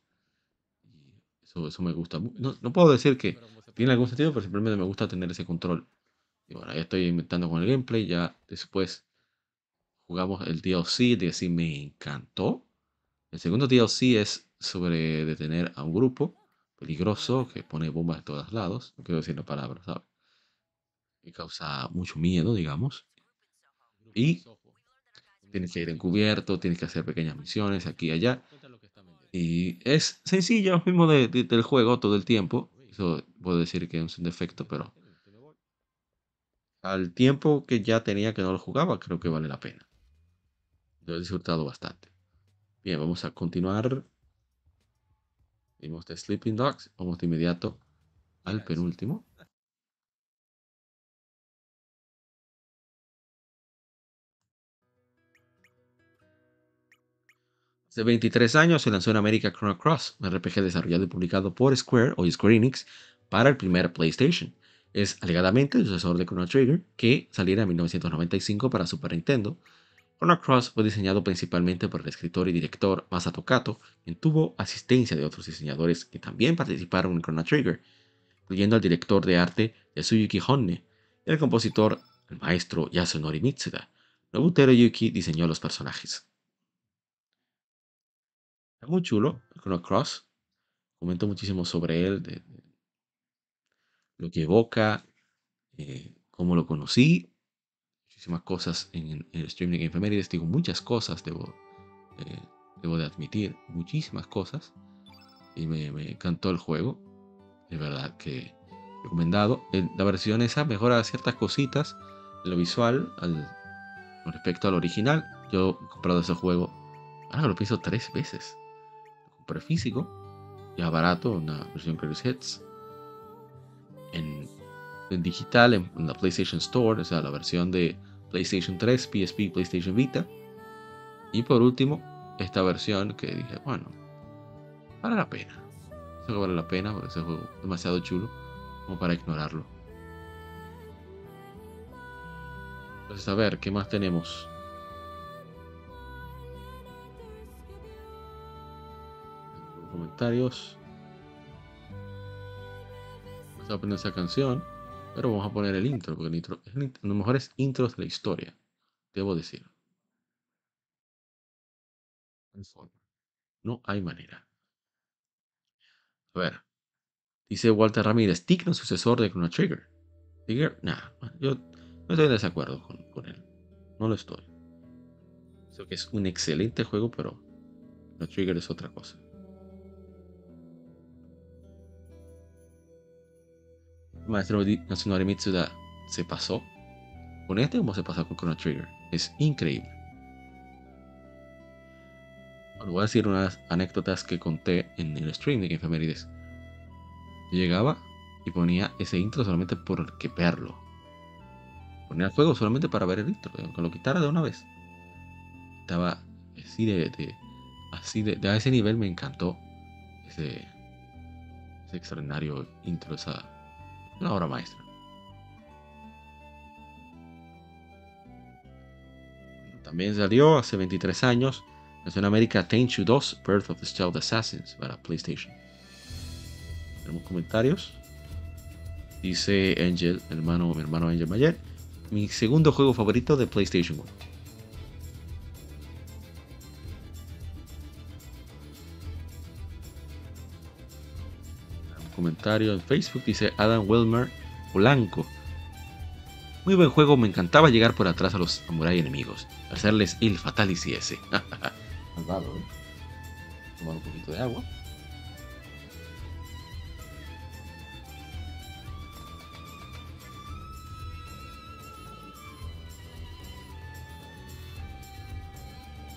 Eso, eso me gusta. No, no puedo decir que tiene algún sentido, pero simplemente me gusta tener ese control. Y bueno, ya estoy inventando con el gameplay. Ya después jugamos el DLC. DLC me encantó. El segundo DLC es sobre detener a un grupo peligroso que pone bombas de todos lados. No quiero decir la palabra, ¿sabes? Que causa mucho miedo, digamos. Y tienes que ir encubierto, tienes que hacer pequeñas misiones aquí y allá. Y es sencillo mismo del juego todo el tiempo. Eso puedo decir que es un defecto, pero al tiempo que ya tenía que no lo jugaba, creo que vale la pena. Lo he disfrutado bastante. Bien, vamos a continuar. Vimos de Sleeping Dogs. Vamos de inmediato al penúltimo. Hace 23 años se lanzó en América Chrono Cross, un RPG desarrollado y publicado por Square o Square Enix para el primer PlayStation. Es alegadamente el sucesor de Chrono Trigger, que saliera en 1995 para Super Nintendo. Chrono Cross fue diseñado principalmente por el escritor y director Masato Kato, quien tuvo asistencia de otros diseñadores que también participaron en Chrono Trigger, incluyendo al director de arte Yasuyuki Honne y el compositor, el maestro Yasunori Mitsuda. Nobutero Yuki diseñó los personajes. Es muy chulo, Chrono Cross. Comento muchísimo sobre él, lo que evoca, eh, cómo lo conocí, muchísimas cosas en, el streaming de Game digo muchas cosas, debo, eh, debo de admitir, muchísimas cosas, y me, encantó el juego, de verdad que recomendado. la versión esa mejora ciertas cositas en lo visual con respecto al original. Yo he comprado ese juego, ahora lo pienso tres veces. Lo compré físico, ya barato, una versión Greatest Hits en, digital en, la PlayStation Store, o sea, la versión de PlayStation 3, PSP, PlayStation Vita. Y por último, esta versión que dije, bueno, vale la pena. Eso vale la pena porque es demasiado chulo como para ignorarlo. Entonces, a ver, ¿qué más tenemos? Comentarios a poner esa canción, pero vamos a poner el intro, porque el intro es uno de los mejores intros de la historia, debo decir. No hay manera. A ver, dice Walter Ramírez, digno sucesor de Chrono Trigger. Trigger, nah, yo no estoy en desacuerdo con, con él. No lo estoy. Creo que es un excelente juego, pero Chrono Trigger es otra cosa. Maestro Nacional Mitsuda se pasó con este como se pasó con Chrono Trigger. Es increíble. voy a decir unas anécdotas que conté en el stream de Infamerides. Yo llegaba y ponía ese intro solamente por que verlo. Ponía el juego solamente para ver el intro, aunque lo quitara de una vez. Estaba así de, así de, a ese nivel me encantó ese, ese extraordinario intro, esa, una obra maestra. También salió hace 23 años en América Tenchu 2 Birth of the Stealth Assassins para PlayStation. Tenemos comentarios. Dice Angel, hermano, mi hermano Angel Mayer, mi segundo juego favorito de PlayStation 1. comentario en Facebook, dice Adam Wilmer Blanco. Muy buen juego, me encantaba llegar por atrás a los samuráis enemigos, hacerles el fatalis y ese. Malvado, ¿eh? Tomar un poquito de agua.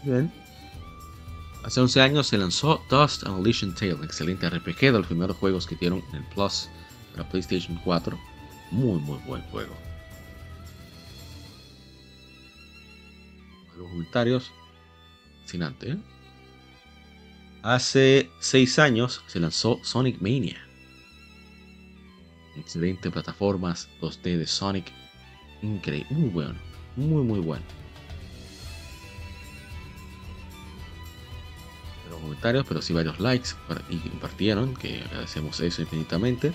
Bien. Hace 11 años se lanzó Dust Unleashed Tale, excelente RPG de los primeros juegos que dieron en Plus para PlayStation 4. Muy, muy buen juego. Los comentarios. Fascinante, ¿eh? Hace 6 años se lanzó Sonic Mania. Excelente plataformas 2D de Sonic. Increíble, muy bueno, muy muy bueno. Comentarios, pero sí varios likes y compartieron, que agradecemos eso infinitamente.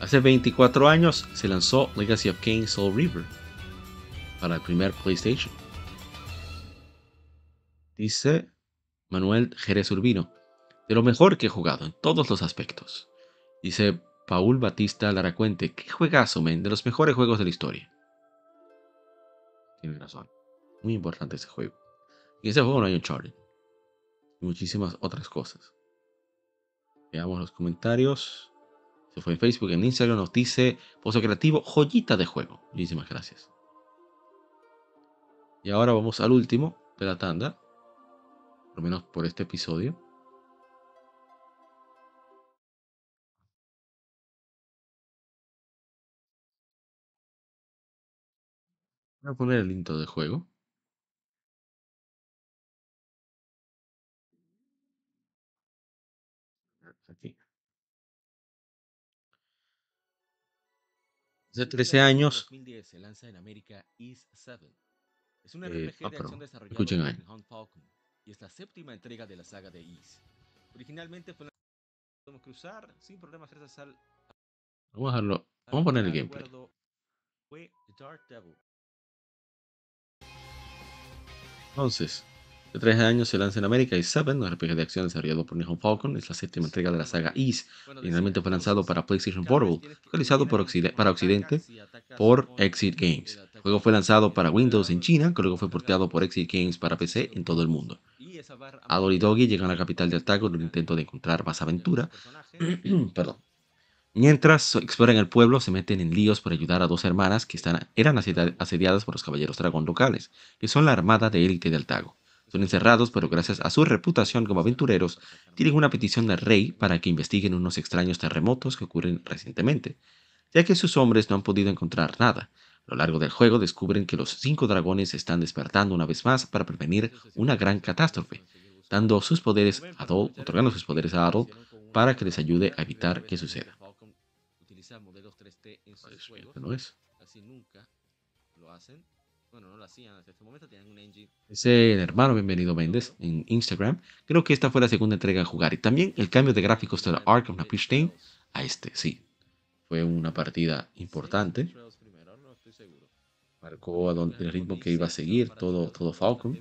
Hace 24 años se lanzó Legacy of Kain Soul River para el primer PlayStation. Dice Manuel Jerez Urbino, de lo mejor que he jugado en todos los aspectos. Dice Paul Batista Laracuente, qué juegazo, men, de los mejores juegos de la historia. Tiene razón. Muy importante ese juego. Y ese juego no hay Uncharted. Muchísimas otras cosas. Veamos los comentarios. Se fue en Facebook, en Instagram nos dice Pozo Creativo, joyita de juego. Muchísimas gracias. Y ahora vamos al último de la tanda por lo menos por este episodio. Voy a poner el intro de juego. Hace 13 años. se lanza en América East 7. Es una eh, RPG ah, de acción desarrollada por Falcon y es la séptima entrega de la saga de Is. Originalmente fue podemos cruzar sin problemas gracias al Vamos a dejarlo. Vamos a poner el gameplay. Entonces, de 3 años se lanza en América y Seven, un RPG de acción desarrollado por Nihon Falcon, es la séptima entrega de la saga Is. Finalmente fue lanzado para PlayStation Portable, realizado por para Occidente por Exit Games. El juego fue lanzado para Windows en China, que luego fue porteado por Exit Games para PC en todo el mundo. Adol y Doggy llegan a la capital de Atago en un intento de encontrar más aventura. Perdón. Mientras exploran el pueblo, se meten en líos por ayudar a dos hermanas que están, eran asediadas por los caballeros dragón locales, que son la armada de élite del Tago. Son encerrados, pero gracias a su reputación como aventureros, tienen una petición del rey para que investiguen unos extraños terremotos que ocurren recientemente, ya que sus hombres no han podido encontrar nada. A lo largo del juego descubren que los cinco dragones están despertando una vez más para prevenir una gran catástrofe, dando sus poderes a Adol, otorgando sus poderes a Adol para que les ayude a evitar que suceda. No es. Bueno, no lo hacían hasta este momento, tenían un engine. Ese hermano bienvenido Méndez en Instagram. Creo que esta fue la segunda entrega a jugar. Y también el cambio de gráficos de la Ark of Napishtain a este, sí. Fue una partida importante. Marcó el ritmo que iba a seguir todo, todo Falcon.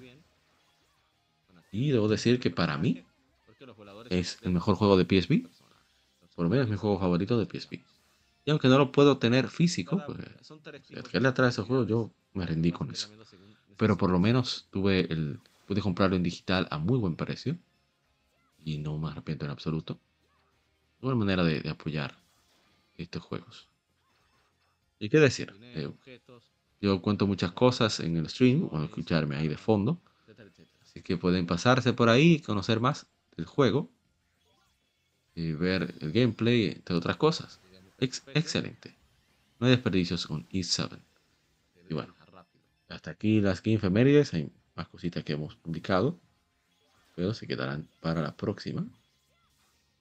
Y debo decir que para mí es el mejor juego de PSP. Por lo menos es mi juego favorito de PSP. Y aunque no lo puedo tener físico, pues, que le atrae ese juego, yo me rendí con eso. Pero por lo menos tuve el, pude comprarlo en digital a muy buen precio y no me arrepiento en absoluto. Una manera de, apoyar estos juegos. ¿Y qué decir? Eh, yo cuento muchas cosas en el stream o escucharme ahí de fondo. Así que pueden pasarse por ahí, conocer más del juego y ver el gameplay, entre otras cosas. excelente. No hay desperdicios con E7. Y bueno, hasta aquí las 15 efemérides. Hay más cositas que hemos publicado. Pero se quedarán para la próxima.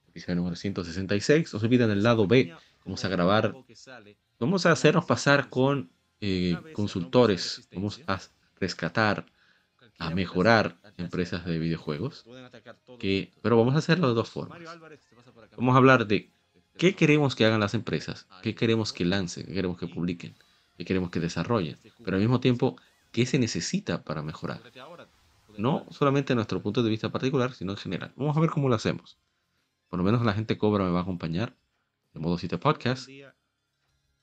Episodio número 166. No se olviden el lado B. Vamos a grabar. Vamos a hacernos pasar con eh, consultores. Vamos a rescatar, a mejorar empresas de videojuegos. Que, pero vamos a hacerlo de dos formas. Vamos a hablar de qué queremos que hagan las empresas, qué queremos que lancen, qué queremos que publiquen que queremos que desarrollen, pero al mismo tiempo, ¿qué se necesita para mejorar? No solamente en nuestro punto de vista particular, sino en general. Vamos a ver cómo lo hacemos. Por lo menos la gente cobra me va a acompañar de modo 7 podcast. Y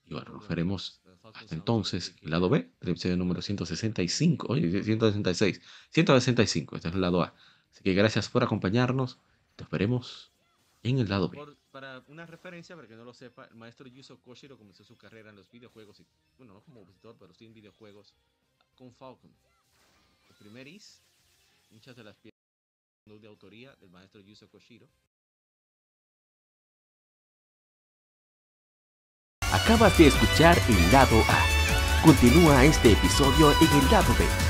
bueno, nos veremos hasta entonces el lado B del episodio número 165, oye, 166, 165, este es el lado A. Así que gracias por acompañarnos. Te esperemos en el lado B para una referencia, para que no lo sepa, el maestro Yuzo Koshiro comenzó su carrera en los videojuegos, y, bueno, no como compositor, pero sí en videojuegos, con Falcon. El primer is, muchas de las piezas de autoría del maestro Yuzo Koshiro. Acabas de escuchar el lado A. Continúa este episodio en el lado B.